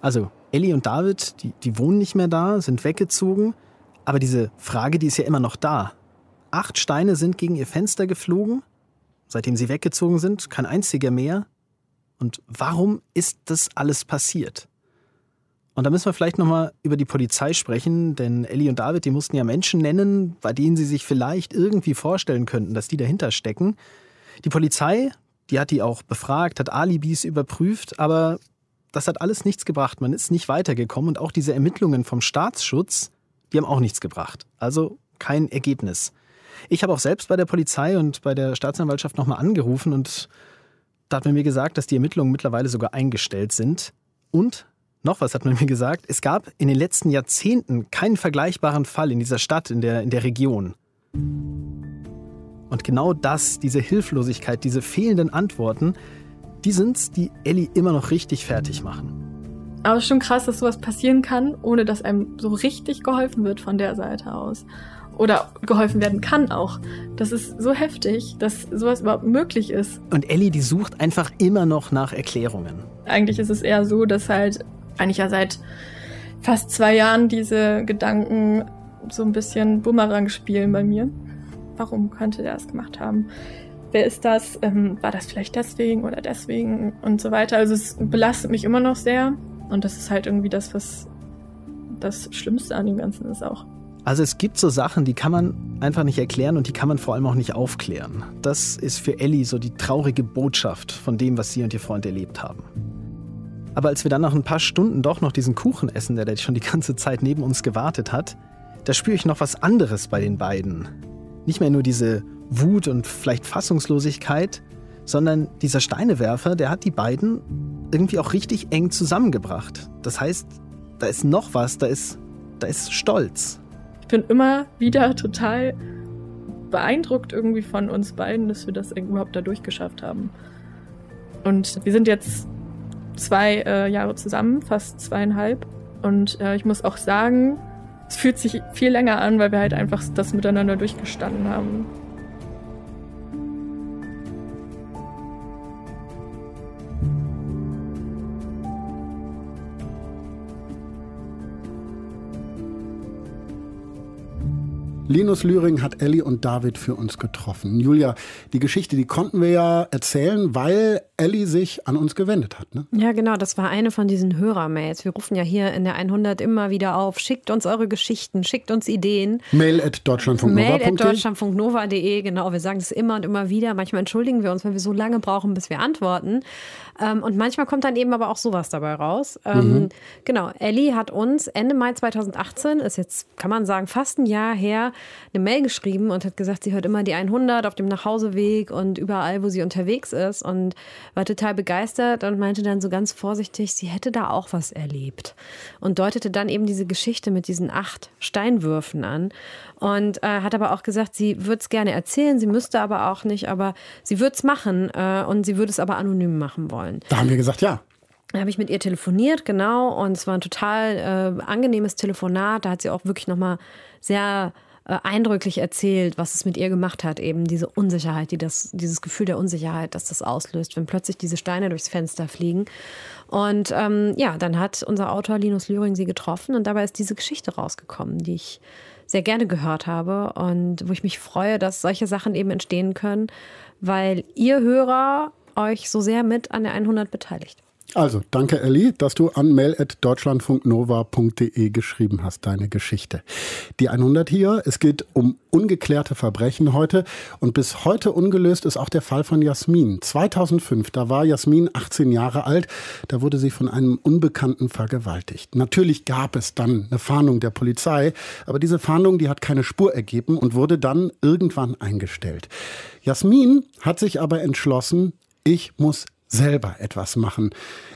Also Ellie und David, die, die wohnen nicht mehr da, sind weggezogen, aber diese Frage, die ist ja immer noch da. Acht Steine sind gegen ihr Fenster geflogen, seitdem sie weggezogen sind, kein einziger mehr. Und warum ist das alles passiert? Und da müssen wir vielleicht nochmal über die Polizei sprechen, denn Ellie und David, die mussten ja Menschen nennen, bei denen sie sich vielleicht irgendwie vorstellen könnten, dass die dahinter stecken. Die Polizei, die hat die auch befragt, hat Alibis überprüft, aber das hat alles nichts gebracht. Man ist nicht weitergekommen und auch diese Ermittlungen vom Staatsschutz, die haben auch nichts gebracht. Also kein Ergebnis. Ich habe auch selbst bei der Polizei und bei der Staatsanwaltschaft nochmal angerufen und da hat man mir gesagt, dass die Ermittlungen mittlerweile sogar eingestellt sind. Und noch was hat man mir gesagt, es gab in den letzten Jahrzehnten keinen vergleichbaren Fall in dieser Stadt, in der, in der Region. Und genau das, diese Hilflosigkeit, diese fehlenden Antworten, die sind's, die Ellie immer noch richtig fertig machen. Aber es ist schon krass, dass sowas passieren kann, ohne dass einem so richtig geholfen wird von der Seite aus oder geholfen werden kann auch. Das ist so heftig, dass sowas überhaupt möglich ist. Und Ellie, die sucht einfach immer noch nach Erklärungen. Eigentlich ist es eher so, dass halt eigentlich ja seit fast zwei Jahren diese Gedanken so ein bisschen Bumerang spielen bei mir. Warum könnte der das gemacht haben? Wer ist das? Ähm, war das vielleicht deswegen oder deswegen und so weiter? Also es belastet mich immer noch sehr und das ist halt irgendwie das, was das Schlimmste an dem Ganzen ist auch. Also es gibt so Sachen, die kann man einfach nicht erklären und die kann man vor allem auch nicht aufklären. Das ist für Ellie so die traurige Botschaft von dem, was sie und ihr Freund erlebt haben. Aber als wir dann nach ein paar Stunden doch noch diesen Kuchen essen, der schon die ganze Zeit neben uns gewartet hat, da spüre ich noch was anderes bei den beiden. Nicht mehr nur diese Wut und vielleicht Fassungslosigkeit, sondern dieser Steinewerfer, der hat die beiden irgendwie auch richtig eng zusammengebracht. Das heißt, da ist noch was, da ist, da ist Stolz bin immer wieder total beeindruckt irgendwie von uns beiden, dass wir das überhaupt da durchgeschafft haben. Und wir sind jetzt zwei äh, Jahre zusammen, fast zweieinhalb. Und äh, ich muss auch sagen, es fühlt sich viel länger an, weil wir halt einfach das miteinander durchgestanden haben. Linus Lühring hat Ellie und David für uns getroffen. Julia, die Geschichte, die konnten wir ja erzählen, weil Ellie sich an uns gewendet hat. Ne? Ja, genau, das war eine von diesen Hörermails. Wir rufen ja hier in der 100 immer wieder auf, schickt uns eure Geschichten, schickt uns Ideen. Mail at deutschlandfunknova.de. Mail at deutschlandfunknova.de, genau, wir sagen das immer und immer wieder. Manchmal entschuldigen wir uns, wenn wir so lange brauchen, bis wir antworten. Ähm, und manchmal kommt dann eben aber auch sowas dabei raus. Ähm, mhm. Genau, Ellie hat uns Ende Mai 2018, ist jetzt, kann man sagen, fast ein Jahr her, eine Mail geschrieben und hat gesagt, sie hört immer die 100 auf dem Nachhauseweg und überall, wo sie unterwegs ist und war total begeistert und meinte dann so ganz vorsichtig, sie hätte da auch was erlebt und deutete dann eben diese Geschichte mit diesen acht Steinwürfen an und äh, hat aber auch gesagt, sie würde es gerne erzählen, sie müsste aber auch nicht, aber sie würde es machen äh, und sie würde es aber anonym machen wollen. Da haben wir gesagt, ja. Da habe ich mit ihr telefoniert, genau, und es war ein total äh, angenehmes Telefonat. Da hat sie auch wirklich nochmal sehr eindrücklich erzählt, was es mit ihr gemacht hat, eben diese Unsicherheit, die das, dieses Gefühl der Unsicherheit, dass das auslöst, wenn plötzlich diese Steine durchs Fenster fliegen. Und ähm, ja, dann hat unser Autor Linus Lühring sie getroffen und dabei ist diese Geschichte rausgekommen, die ich sehr gerne gehört habe und wo ich mich freue, dass solche Sachen eben entstehen können, weil ihr Hörer euch so sehr mit an der 100 beteiligt. Also, danke Elli, dass du an mail.deutschlandfunknova.de geschrieben hast, deine Geschichte. Die 100 hier, es geht um ungeklärte Verbrechen heute und bis heute ungelöst ist auch der Fall von Jasmin. 2005, da war Jasmin 18 Jahre alt, da wurde sie von einem Unbekannten vergewaltigt. Natürlich gab es dann eine Fahndung der Polizei, aber diese Fahndung, die hat keine Spur ergeben und wurde dann irgendwann eingestellt. Jasmin hat sich aber entschlossen, ich muss selber etwas machen.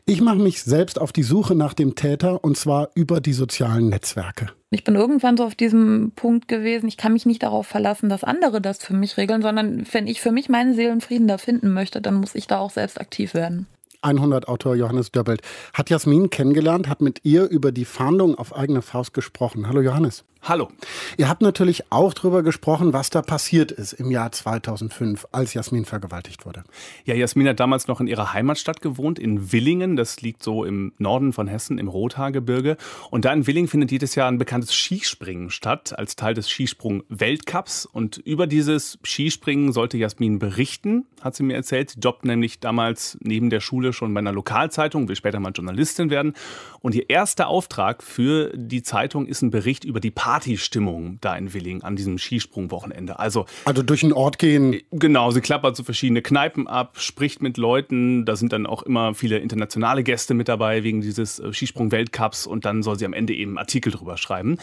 Ich mache mich selbst auf die Suche nach dem Täter und zwar über die sozialen Netzwerke. Ich bin irgendwann so auf diesem Punkt gewesen, ich kann mich nicht darauf verlassen, dass andere das für mich regeln, sondern wenn ich für mich meinen Seelenfrieden da finden möchte, dann muss ich da auch selbst aktiv werden. 100 Autor Johannes Döbbelt hat Jasmin kennengelernt, hat mit ihr über die Fahndung auf eigene Faust gesprochen. Hallo Johannes. Hallo. Ihr habt natürlich auch darüber gesprochen, was da passiert ist im Jahr 2005, als Jasmin vergewaltigt wurde. Ja, Jasmin hat damals noch in ihrer Heimatstadt gewohnt, in Willingen. Das liegt so im Norden von Hessen, im Rothaargebirge. Und da in Willingen findet jedes Jahr ein bekanntes Skispringen statt, als Teil des Skisprung-Weltcups. Und über dieses Skispringen sollte Jasmin berichten, hat sie mir erzählt. Sie jobbt nämlich damals neben der Schule schon bei einer Lokalzeitung, will später mal Journalistin werden. Und ihr erster Auftrag für die Zeitung ist ein Bericht über die Party Partystimmung da in Willing an diesem Skisprungwochenende. Also, also durch den Ort gehen. Genau, sie klappert so verschiedene Kneipen ab, spricht mit Leuten. Da sind dann auch immer viele internationale Gäste mit dabei wegen dieses äh, Skisprung-Weltcups und dann soll sie am Ende eben Artikel drüber schreiben.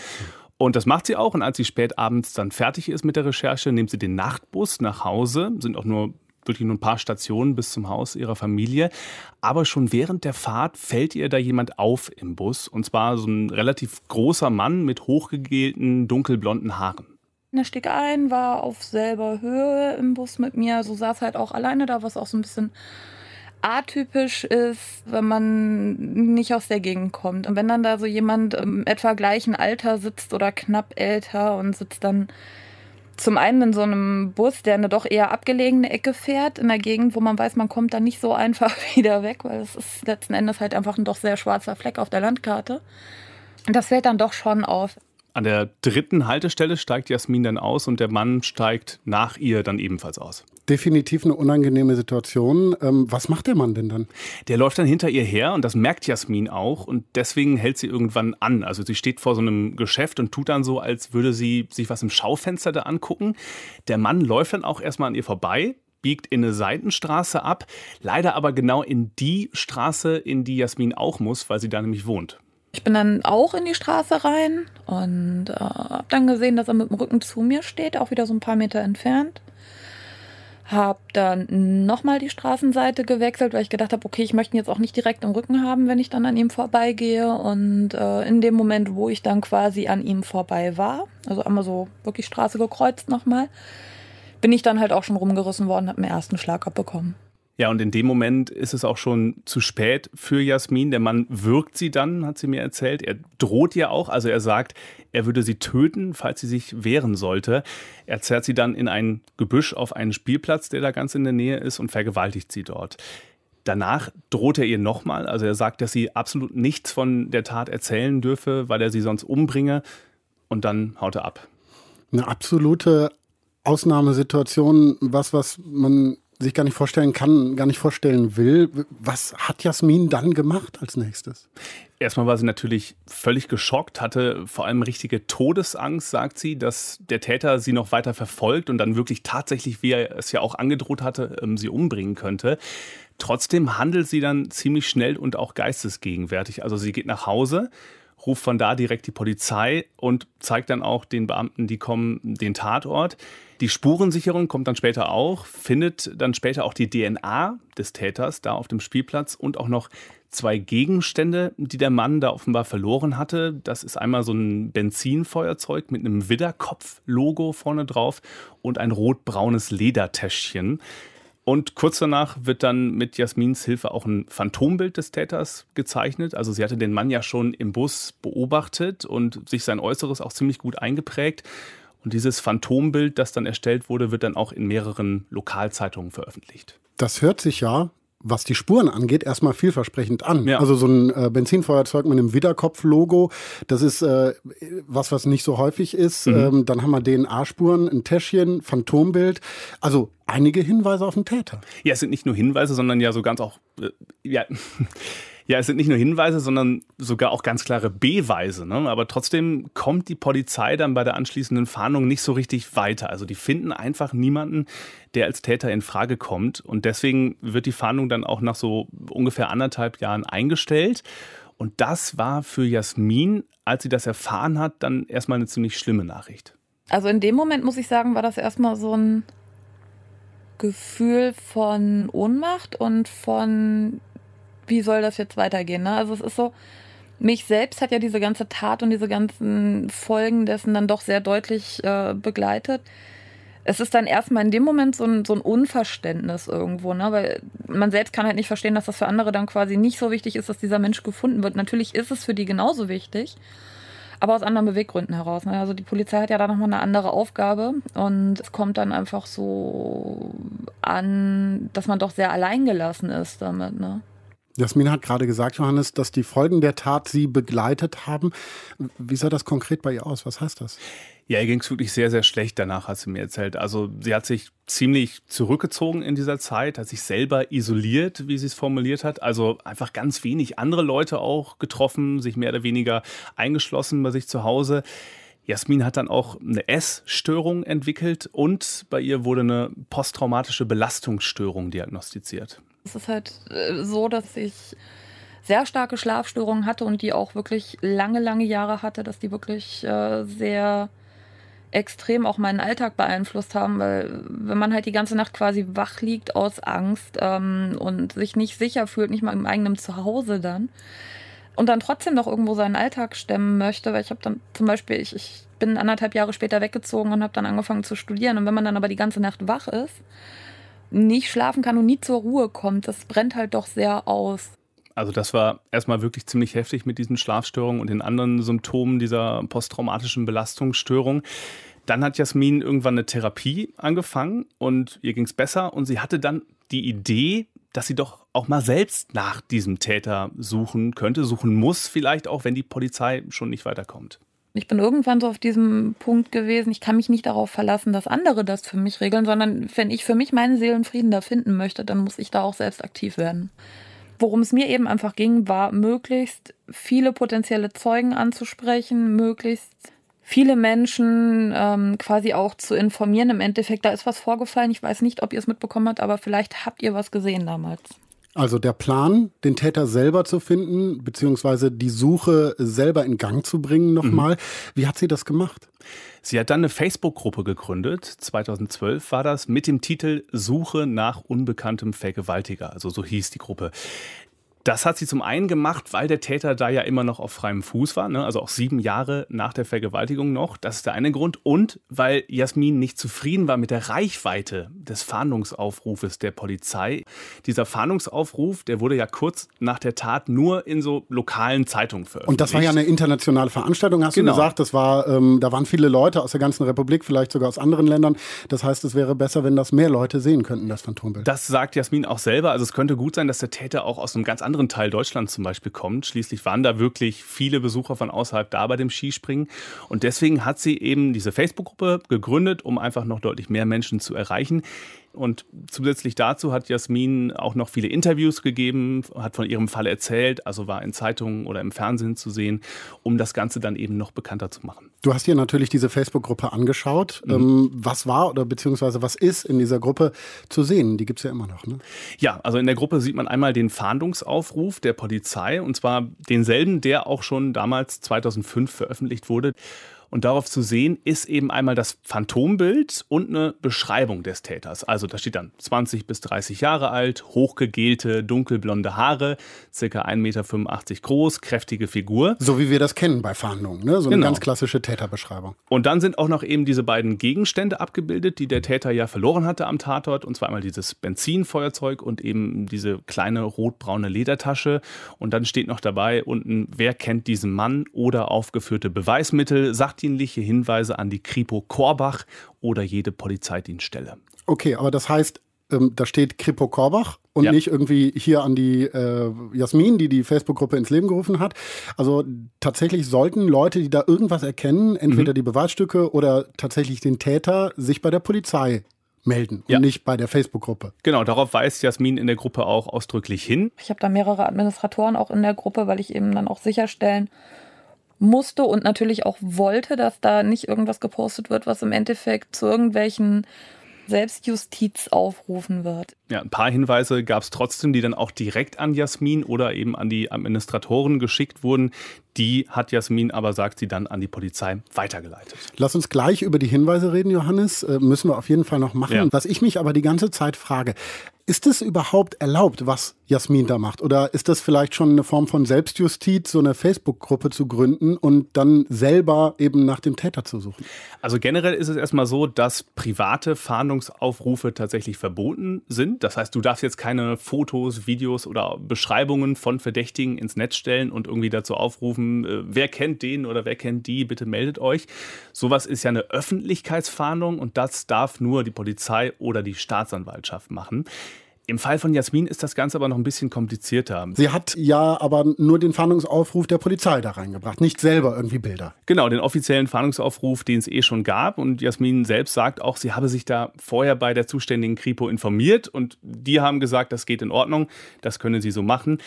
Und das macht sie auch. Und als sie spät abends dann fertig ist mit der Recherche, nimmt sie den Nachtbus nach Hause. Sind auch nur wirklich nur ein paar Stationen bis zum Haus ihrer Familie. Aber schon während der Fahrt fällt ihr da jemand auf im Bus. Und zwar so ein relativ großer Mann mit hochgegelten, dunkelblonden Haaren. Er stieg ein, war auf selber Höhe im Bus mit mir. So saß halt auch alleine da, was auch so ein bisschen atypisch ist, wenn man nicht aus der Gegend kommt. Und wenn dann da so jemand im etwa gleichen Alter sitzt oder knapp älter und sitzt dann zum einen in so einem Bus, der eine doch eher abgelegene Ecke fährt, in der Gegend, wo man weiß, man kommt da nicht so einfach <laughs> wieder weg, weil es ist letzten Endes halt einfach ein doch sehr schwarzer Fleck auf der Landkarte. Und das fällt dann doch schon auf. An der dritten Haltestelle steigt Jasmin dann aus und der Mann steigt nach ihr dann ebenfalls aus. Definitiv eine unangenehme Situation. Ähm, was macht der Mann denn dann? Der läuft dann hinter ihr her und das merkt Jasmin auch und deswegen hält sie irgendwann an. Also sie steht vor so einem Geschäft und tut dann so, als würde sie sich was im Schaufenster da angucken. Der Mann läuft dann auch erstmal an ihr vorbei, biegt in eine Seitenstraße ab, leider aber genau in die Straße, in die Jasmin auch muss, weil sie da nämlich wohnt. Ich bin dann auch in die Straße rein und äh, habe dann gesehen, dass er mit dem Rücken zu mir steht, auch wieder so ein paar Meter entfernt. Hab dann nochmal die Straßenseite gewechselt, weil ich gedacht habe, okay, ich möchte ihn jetzt auch nicht direkt im Rücken haben, wenn ich dann an ihm vorbeigehe. Und äh, in dem Moment, wo ich dann quasi an ihm vorbei war, also einmal so wirklich Straße gekreuzt nochmal, bin ich dann halt auch schon rumgerissen worden, habe mir ersten Schlag abbekommen. Ja, und in dem Moment ist es auch schon zu spät für Jasmin. Der Mann wirkt sie dann, hat sie mir erzählt. Er droht ihr auch, also er sagt, er würde sie töten, falls sie sich wehren sollte. Er zerrt sie dann in ein Gebüsch auf einen Spielplatz, der da ganz in der Nähe ist, und vergewaltigt sie dort. Danach droht er ihr nochmal, also er sagt, dass sie absolut nichts von der Tat erzählen dürfe, weil er sie sonst umbringe. Und dann haut er ab. Eine absolute Ausnahmesituation, was, was man sich gar nicht vorstellen kann, gar nicht vorstellen will. Was hat Jasmin dann gemacht als nächstes? Erstmal war sie natürlich völlig geschockt, hatte vor allem richtige Todesangst, sagt sie, dass der Täter sie noch weiter verfolgt und dann wirklich tatsächlich, wie er es ja auch angedroht hatte, ähm, sie umbringen könnte. Trotzdem handelt sie dann ziemlich schnell und auch geistesgegenwärtig. Also sie geht nach Hause, ruft von da direkt die Polizei und zeigt dann auch den Beamten, die kommen, den Tatort. Die Spurensicherung kommt dann später auch, findet dann später auch die DNA des Täters da auf dem Spielplatz und auch noch zwei Gegenstände, die der Mann da offenbar verloren hatte. Das ist einmal so ein Benzinfeuerzeug mit einem Widderkopf-Logo vorne drauf und ein rot-braunes Ledertäschchen. Und kurz danach wird dann mit Jasmins Hilfe auch ein Phantombild des Täters gezeichnet. Also sie hatte den Mann ja schon im Bus beobachtet und sich sein Äußeres auch ziemlich gut eingeprägt. Und dieses Phantombild, das dann erstellt wurde, wird dann auch in mehreren Lokalzeitungen veröffentlicht. Das hört sich ja, was die Spuren angeht, erstmal vielversprechend an. Ja. Also so ein äh, Benzinfeuerzeug mit einem Widderkopf-Logo, das ist äh, was, was nicht so häufig ist. Mhm. Ähm, dann haben wir DNA-Spuren, ein Täschchen, Phantombild. Also einige Hinweise auf den Täter. Ja, es sind nicht nur Hinweise, sondern ja so ganz auch, äh, ja. <laughs> Ja, es sind nicht nur Hinweise, sondern sogar auch ganz klare Beweise. Ne? Aber trotzdem kommt die Polizei dann bei der anschließenden Fahndung nicht so richtig weiter. Also die finden einfach niemanden, der als Täter in Frage kommt. Und deswegen wird die Fahndung dann auch nach so ungefähr anderthalb Jahren eingestellt. Und das war für Jasmin, als sie das erfahren hat, dann erstmal eine ziemlich schlimme Nachricht. Also in dem Moment muss ich sagen, war das erstmal so ein Gefühl von Ohnmacht und von wie soll das jetzt weitergehen? Ne? Also es ist so, mich selbst hat ja diese ganze Tat und diese ganzen Folgen dessen dann doch sehr deutlich äh, begleitet. Es ist dann erstmal in dem Moment so ein, so ein Unverständnis irgendwo, ne? weil man selbst kann halt nicht verstehen, dass das für andere dann quasi nicht so wichtig ist, dass dieser Mensch gefunden wird. Natürlich ist es für die genauso wichtig, aber aus anderen Beweggründen heraus. Ne? Also die Polizei hat ja da nochmal eine andere Aufgabe und es kommt dann einfach so an, dass man doch sehr alleingelassen ist damit. Ne? Jasmin hat gerade gesagt, Johannes, dass die Folgen der Tat Sie begleitet haben. Wie sah das konkret bei ihr aus? Was heißt das? Ja, ihr ging es wirklich sehr, sehr schlecht danach, hat sie mir erzählt. Also sie hat sich ziemlich zurückgezogen in dieser Zeit, hat sich selber isoliert, wie sie es formuliert hat. Also einfach ganz wenig andere Leute auch getroffen, sich mehr oder weniger eingeschlossen bei sich zu Hause. Jasmin hat dann auch eine Essstörung entwickelt und bei ihr wurde eine posttraumatische Belastungsstörung diagnostiziert. Es ist halt äh, so, dass ich sehr starke Schlafstörungen hatte und die auch wirklich lange, lange Jahre hatte, dass die wirklich äh, sehr extrem auch meinen Alltag beeinflusst haben, weil wenn man halt die ganze Nacht quasi wach liegt aus Angst ähm, und sich nicht sicher fühlt, nicht mal im eigenen Zuhause dann und dann trotzdem noch irgendwo seinen Alltag stemmen möchte, weil ich habe dann zum Beispiel, ich, ich bin anderthalb Jahre später weggezogen und habe dann angefangen zu studieren und wenn man dann aber die ganze Nacht wach ist, nicht schlafen kann und nie zur Ruhe kommt. Das brennt halt doch sehr aus. Also das war erstmal wirklich ziemlich heftig mit diesen Schlafstörungen und den anderen Symptomen dieser posttraumatischen Belastungsstörung. Dann hat Jasmin irgendwann eine Therapie angefangen und ihr ging es besser und sie hatte dann die Idee, dass sie doch auch mal selbst nach diesem Täter suchen könnte, suchen muss, vielleicht auch, wenn die Polizei schon nicht weiterkommt. Ich bin irgendwann so auf diesem Punkt gewesen, ich kann mich nicht darauf verlassen, dass andere das für mich regeln, sondern wenn ich für mich meinen Seelenfrieden da finden möchte, dann muss ich da auch selbst aktiv werden. Worum es mir eben einfach ging, war möglichst viele potenzielle Zeugen anzusprechen, möglichst viele Menschen ähm, quasi auch zu informieren. Im Endeffekt, da ist was vorgefallen. Ich weiß nicht, ob ihr es mitbekommen habt, aber vielleicht habt ihr was gesehen damals. Also der Plan, den Täter selber zu finden, beziehungsweise die Suche selber in Gang zu bringen nochmal. Mhm. Wie hat sie das gemacht? Sie hat dann eine Facebook-Gruppe gegründet, 2012 war das, mit dem Titel Suche nach unbekanntem Vergewaltiger. Also so hieß die Gruppe. Das hat sie zum einen gemacht, weil der Täter da ja immer noch auf freiem Fuß war, ne? also auch sieben Jahre nach der Vergewaltigung noch. Das ist der eine Grund. Und weil Jasmin nicht zufrieden war mit der Reichweite des Fahndungsaufrufes der Polizei. Dieser Fahndungsaufruf, der wurde ja kurz nach der Tat nur in so lokalen Zeitungen veröffentlicht. Und das war ja eine internationale Veranstaltung, hast genau. du gesagt. Das war, ähm, da waren viele Leute aus der ganzen Republik, vielleicht sogar aus anderen Ländern. Das heißt, es wäre besser, wenn das mehr Leute sehen könnten, das Phantombild. Das sagt Jasmin auch selber. Also es könnte gut sein, dass der Täter auch aus einem ganz anderen Teil Deutschlands zum Beispiel kommt. Schließlich waren da wirklich viele Besucher von außerhalb da bei dem Skispringen. Und deswegen hat sie eben diese Facebook-Gruppe gegründet, um einfach noch deutlich mehr Menschen zu erreichen. Und zusätzlich dazu hat Jasmin auch noch viele Interviews gegeben, hat von ihrem Fall erzählt, also war in Zeitungen oder im Fernsehen zu sehen, um das Ganze dann eben noch bekannter zu machen. Du hast dir natürlich diese Facebook-Gruppe angeschaut. Mhm. Ähm, was war oder beziehungsweise was ist in dieser Gruppe zu sehen? Die gibt es ja immer noch. Ne? Ja, also in der Gruppe sieht man einmal den Fahndungsaufruf der Polizei und zwar denselben, der auch schon damals 2005 veröffentlicht wurde. Und darauf zu sehen ist eben einmal das Phantombild und eine Beschreibung des Täters. Also da steht dann 20 bis 30 Jahre alt, hochgegelte, dunkelblonde Haare, circa 1,85 Meter groß, kräftige Figur. So wie wir das kennen bei Fahndungen, ne? so eine genau. ganz klassische Täterbeschreibung. Und dann sind auch noch eben diese beiden Gegenstände abgebildet, die der Täter ja verloren hatte am Tatort. Und zwar einmal dieses Benzinfeuerzeug und eben diese kleine rotbraune Ledertasche. Und dann steht noch dabei unten, wer kennt diesen Mann oder aufgeführte Beweismittel, sagt sachdienliche Hinweise an die Kripo Korbach oder jede Polizeidienststelle. Okay, aber das heißt, ähm, da steht Kripo Korbach und ja. nicht irgendwie hier an die äh, Jasmin, die die Facebook-Gruppe ins Leben gerufen hat. Also tatsächlich sollten Leute, die da irgendwas erkennen, entweder mhm. die Beweisstücke oder tatsächlich den Täter, sich bei der Polizei melden ja. und nicht bei der Facebook-Gruppe. Genau, darauf weist Jasmin in der Gruppe auch ausdrücklich hin. Ich habe da mehrere Administratoren auch in der Gruppe, weil ich eben dann auch sicherstellen musste und natürlich auch wollte, dass da nicht irgendwas gepostet wird, was im Endeffekt zu irgendwelchen Selbstjustiz aufrufen wird. Ja, ein paar Hinweise gab es trotzdem, die dann auch direkt an Jasmin oder eben an die Administratoren geschickt wurden. Die hat Jasmin aber, sagt sie, dann an die Polizei weitergeleitet. Lass uns gleich über die Hinweise reden, Johannes. Äh, müssen wir auf jeden Fall noch machen. Ja. Was ich mich aber die ganze Zeit frage, ist es überhaupt erlaubt, was Jasmin da macht? Oder ist das vielleicht schon eine Form von Selbstjustiz, so eine Facebook-Gruppe zu gründen und dann selber eben nach dem Täter zu suchen? Also generell ist es erstmal so, dass private Fahndungsaufrufe tatsächlich verboten sind. Das heißt, du darfst jetzt keine Fotos, Videos oder Beschreibungen von Verdächtigen ins Netz stellen und irgendwie dazu aufrufen, äh, wer kennt den oder wer kennt die, bitte meldet euch. Sowas ist ja eine Öffentlichkeitsfahndung und das darf nur die Polizei oder die Staatsanwaltschaft machen. Im Fall von Jasmin ist das Ganze aber noch ein bisschen komplizierter. Sie hat ja aber nur den Fahndungsaufruf der Polizei da reingebracht, nicht selber irgendwie Bilder. Genau, den offiziellen Fahndungsaufruf, den es eh schon gab. Und Jasmin selbst sagt auch, sie habe sich da vorher bei der zuständigen Kripo informiert und die haben gesagt, das geht in Ordnung, das können sie so machen.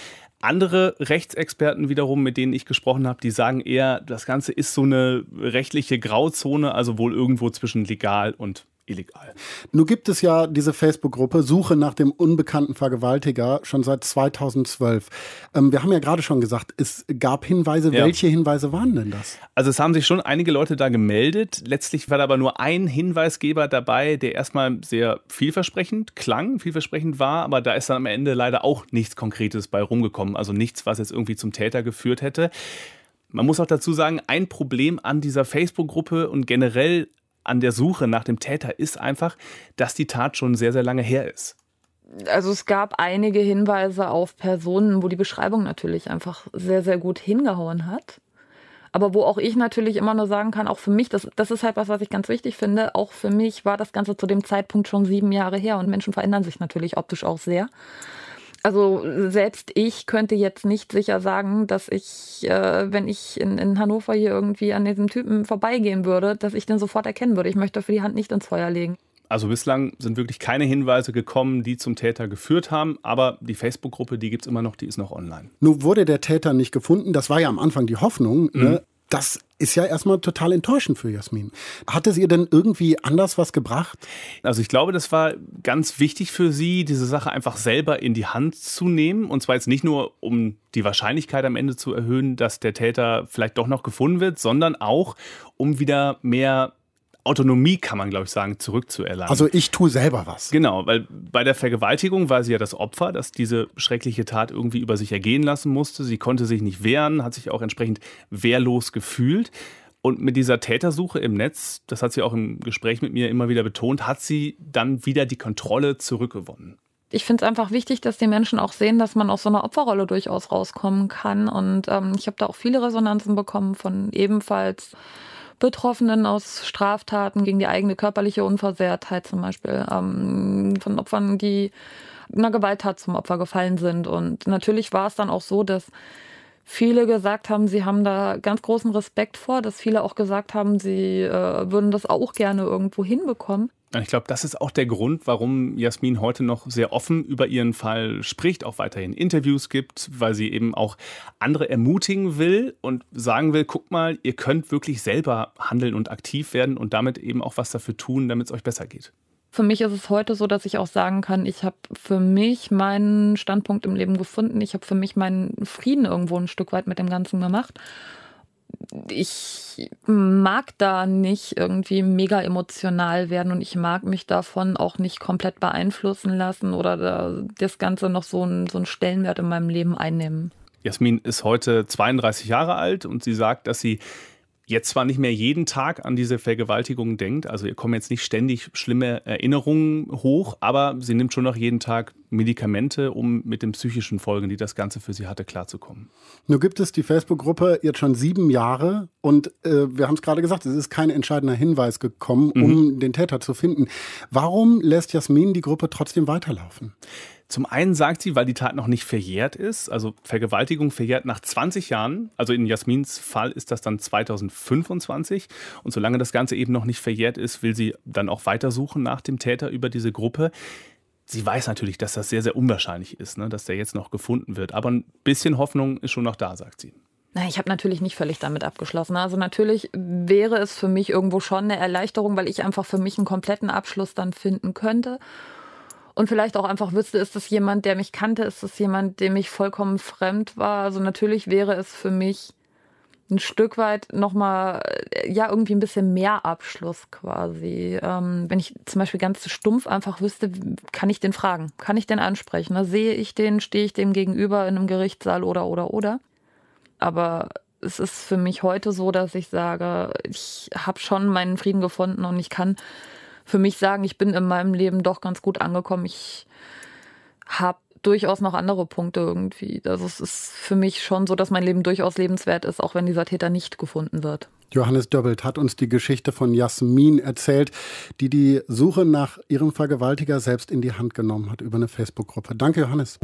Andere Rechtsexperten wiederum, mit denen ich gesprochen habe, die sagen eher, das Ganze ist so eine rechtliche Grauzone, also wohl irgendwo zwischen legal und illegal. Nun gibt es ja diese Facebook-Gruppe Suche nach dem unbekannten Vergewaltiger schon seit 2012. Ähm, wir haben ja gerade schon gesagt, es gab Hinweise. Ja. Welche Hinweise waren denn das? Also es haben sich schon einige Leute da gemeldet. Letztlich war da aber nur ein Hinweisgeber dabei, der erstmal sehr vielversprechend klang, vielversprechend war, aber da ist dann am Ende leider auch nichts Konkretes bei rumgekommen. Also nichts, was jetzt irgendwie zum Täter geführt hätte. Man muss auch dazu sagen, ein Problem an dieser Facebook-Gruppe und generell an der Suche nach dem Täter ist einfach, dass die Tat schon sehr, sehr lange her ist. Also es gab einige Hinweise auf Personen, wo die Beschreibung natürlich einfach sehr, sehr gut hingehauen hat. Aber wo auch ich natürlich immer nur sagen kann, auch für mich, das, das ist halt was, was ich ganz wichtig finde, auch für mich war das Ganze zu dem Zeitpunkt schon sieben Jahre her und Menschen verändern sich natürlich optisch auch sehr also selbst ich könnte jetzt nicht sicher sagen, dass ich, äh, wenn ich in, in Hannover hier irgendwie an diesem Typen vorbeigehen würde, dass ich den sofort erkennen würde. Ich möchte für die Hand nicht ins Feuer legen. Also bislang sind wirklich keine Hinweise gekommen, die zum Täter geführt haben, aber die Facebook-Gruppe, die gibt es immer noch, die ist noch online. Nun wurde der Täter nicht gefunden, das war ja am Anfang die Hoffnung. Ne? Mhm. Ne? Das ist ja erstmal total enttäuschend für Jasmin. Hat es ihr denn irgendwie anders was gebracht? Also ich glaube, das war ganz wichtig für sie, diese Sache einfach selber in die Hand zu nehmen. Und zwar jetzt nicht nur, um die Wahrscheinlichkeit am Ende zu erhöhen, dass der Täter vielleicht doch noch gefunden wird, sondern auch, um wieder mehr Autonomie, kann man glaube ich sagen, zurückzuerlangen. Also ich tue selber was. Genau, weil bei der Vergewaltigung war sie ja das Opfer, das diese schreckliche Tat irgendwie über sich ergehen lassen musste. Sie konnte sich nicht wehren, hat sich auch entsprechend wehrlos gefühlt. Und mit dieser Tätersuche im Netz, das hat sie auch im Gespräch mit mir immer wieder betont, hat sie dann wieder die Kontrolle zurückgewonnen. Ich finde es einfach wichtig, dass die Menschen auch sehen, dass man aus so einer Opferrolle durchaus rauskommen kann. Und ähm, ich habe da auch viele Resonanzen bekommen von ebenfalls Betroffenen aus Straftaten gegen die eigene körperliche Unversehrtheit zum Beispiel, ähm, von Opfern, die einer Gewalttat zum Opfer gefallen sind. Und natürlich war es dann auch so, dass viele gesagt haben, sie haben da ganz großen Respekt vor, dass viele auch gesagt haben, sie äh, würden das auch gerne irgendwo hinbekommen. Ich glaube, das ist auch der Grund, warum Jasmin heute noch sehr offen über ihren Fall spricht, auch weiterhin Interviews gibt, weil sie eben auch andere ermutigen will und sagen will, guck mal, ihr könnt wirklich selber handeln und aktiv werden und damit eben auch was dafür tun, damit es euch besser geht. Für mich ist es heute so, dass ich auch sagen kann, ich habe für mich meinen Standpunkt im Leben gefunden. Ich habe für mich meinen Frieden irgendwo ein Stück weit mit dem Ganzen gemacht. Ich mag da nicht irgendwie mega emotional werden und ich mag mich davon auch nicht komplett beeinflussen lassen oder das Ganze noch so einen, so einen Stellenwert in meinem Leben einnehmen. Jasmin ist heute 32 Jahre alt und sie sagt, dass sie jetzt zwar nicht mehr jeden Tag an diese Vergewaltigung denkt, also ihr kommen jetzt nicht ständig schlimme Erinnerungen hoch, aber sie nimmt schon noch jeden Tag Medikamente, um mit den psychischen Folgen, die das Ganze für sie hatte, klarzukommen. Nun gibt es die Facebook-Gruppe jetzt schon sieben Jahre und äh, wir haben es gerade gesagt, es ist kein entscheidender Hinweis gekommen, um mhm. den Täter zu finden. Warum lässt Jasmin die Gruppe trotzdem weiterlaufen? Zum einen sagt sie, weil die Tat noch nicht verjährt ist. Also Vergewaltigung verjährt nach 20 Jahren. Also in Jasmins Fall ist das dann 2025. Und solange das Ganze eben noch nicht verjährt ist, will sie dann auch weitersuchen nach dem Täter über diese Gruppe. Sie weiß natürlich, dass das sehr, sehr unwahrscheinlich ist, ne, dass der jetzt noch gefunden wird. Aber ein bisschen Hoffnung ist schon noch da, sagt sie. Ich habe natürlich nicht völlig damit abgeschlossen. Also natürlich wäre es für mich irgendwo schon eine Erleichterung, weil ich einfach für mich einen kompletten Abschluss dann finden könnte und vielleicht auch einfach wüsste, ist das jemand, der mich kannte, ist das jemand, dem ich vollkommen fremd war. Also natürlich wäre es für mich ein Stück weit nochmal, ja, irgendwie ein bisschen mehr Abschluss quasi. Ähm, wenn ich zum Beispiel ganz stumpf einfach wüsste, kann ich den fragen? Kann ich den ansprechen? Da sehe ich den, stehe ich dem gegenüber in einem Gerichtssaal oder, oder, oder. Aber es ist für mich heute so, dass ich sage, ich habe schon meinen Frieden gefunden und ich kann für mich sagen, ich bin in meinem Leben doch ganz gut angekommen. Ich habe durchaus noch andere Punkte irgendwie. Also es ist für mich schon so, dass mein Leben durchaus lebenswert ist, auch wenn dieser Täter nicht gefunden wird. Johannes Döbbelt hat uns die Geschichte von Jasmin erzählt, die die Suche nach ihrem Vergewaltiger selbst in die Hand genommen hat über eine Facebook-Gruppe. Danke, Johannes.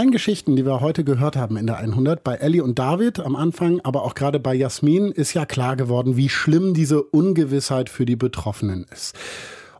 Allen Geschichten, die wir heute gehört haben in der 100, bei Ellie und David am Anfang, aber auch gerade bei Jasmin, ist ja klar geworden, wie schlimm diese Ungewissheit für die Betroffenen ist.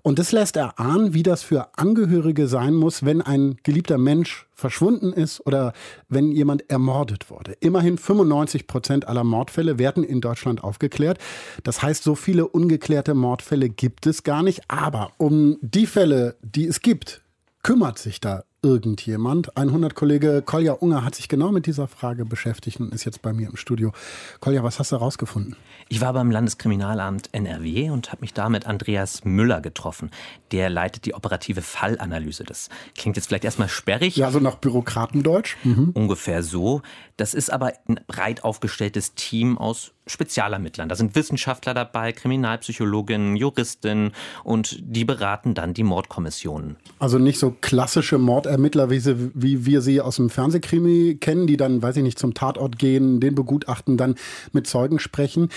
Und das lässt erahnen, wie das für Angehörige sein muss, wenn ein geliebter Mensch verschwunden ist oder wenn jemand ermordet wurde. Immerhin 95 Prozent aller Mordfälle werden in Deutschland aufgeklärt. Das heißt, so viele ungeklärte Mordfälle gibt es gar nicht. Aber um die Fälle, die es gibt, kümmert sich da irgendjemand? 100-Kollege Kolja Unger hat sich genau mit dieser Frage beschäftigt und ist jetzt bei mir im Studio. Kolja, was hast du herausgefunden? Ich war beim Landeskriminalamt NRW und habe mich da mit Andreas Müller getroffen. Der leitet die operative Fallanalyse. Das klingt jetzt vielleicht erstmal sperrig. Ja, so nach Bürokratendeutsch. Mhm. Ungefähr so. Das ist aber ein breit aufgestelltes Team aus Spezialermittlern. Da sind Wissenschaftler dabei, Kriminalpsychologinnen, Juristinnen und die beraten dann die Mordkommissionen. Also nicht so klassische Mordermittler, wie, sie, wie wir sie aus dem Fernsehkrimi kennen, die dann, weiß ich nicht, zum Tatort gehen, den begutachten, dann mit Zeugen sprechen.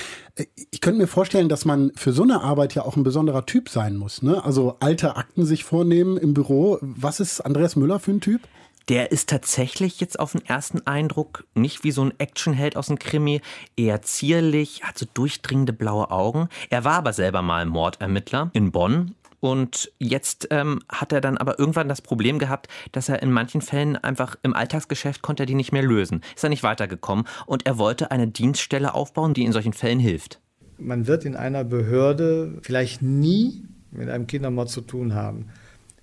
Ich könnte mir vorstellen, dass man für so eine Arbeit ja auch ein besonderer Typ sein muss. Ne? Also alte Akten sich vornehmen im Büro. Was ist Andreas Müller für ein Typ? Der ist tatsächlich jetzt auf den ersten Eindruck nicht wie so ein Actionheld aus dem Krimi, eher zierlich, hat so durchdringende blaue Augen. Er war aber selber mal Mordermittler in Bonn und jetzt ähm, hat er dann aber irgendwann das Problem gehabt, dass er in manchen Fällen einfach im Alltagsgeschäft konnte er die nicht mehr lösen. Ist er nicht weitergekommen und er wollte eine Dienststelle aufbauen, die in solchen Fällen hilft. Man wird in einer Behörde vielleicht nie mit einem Kindermord zu tun haben.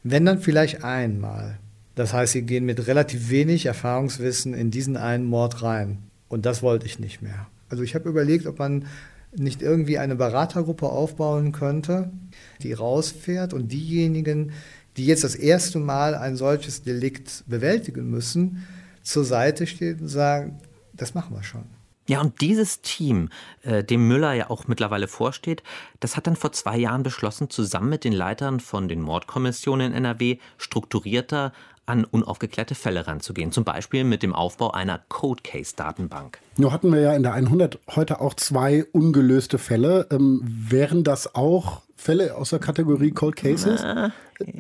Wenn dann vielleicht einmal. Das heißt, sie gehen mit relativ wenig Erfahrungswissen in diesen einen Mord rein. Und das wollte ich nicht mehr. Also ich habe überlegt, ob man nicht irgendwie eine Beratergruppe aufbauen könnte, die rausfährt und diejenigen, die jetzt das erste Mal ein solches Delikt bewältigen müssen, zur Seite stehen und sagen, das machen wir schon. Ja, und dieses Team, äh, dem Müller ja auch mittlerweile vorsteht, das hat dann vor zwei Jahren beschlossen, zusammen mit den Leitern von den Mordkommissionen in NRW strukturierter an unaufgeklärte Fälle ranzugehen. Zum Beispiel mit dem Aufbau einer Code Case Datenbank. Nur hatten wir ja in der 100 heute auch zwei ungelöste Fälle. Ähm, wären das auch Fälle aus der Kategorie Cold Cases? Na,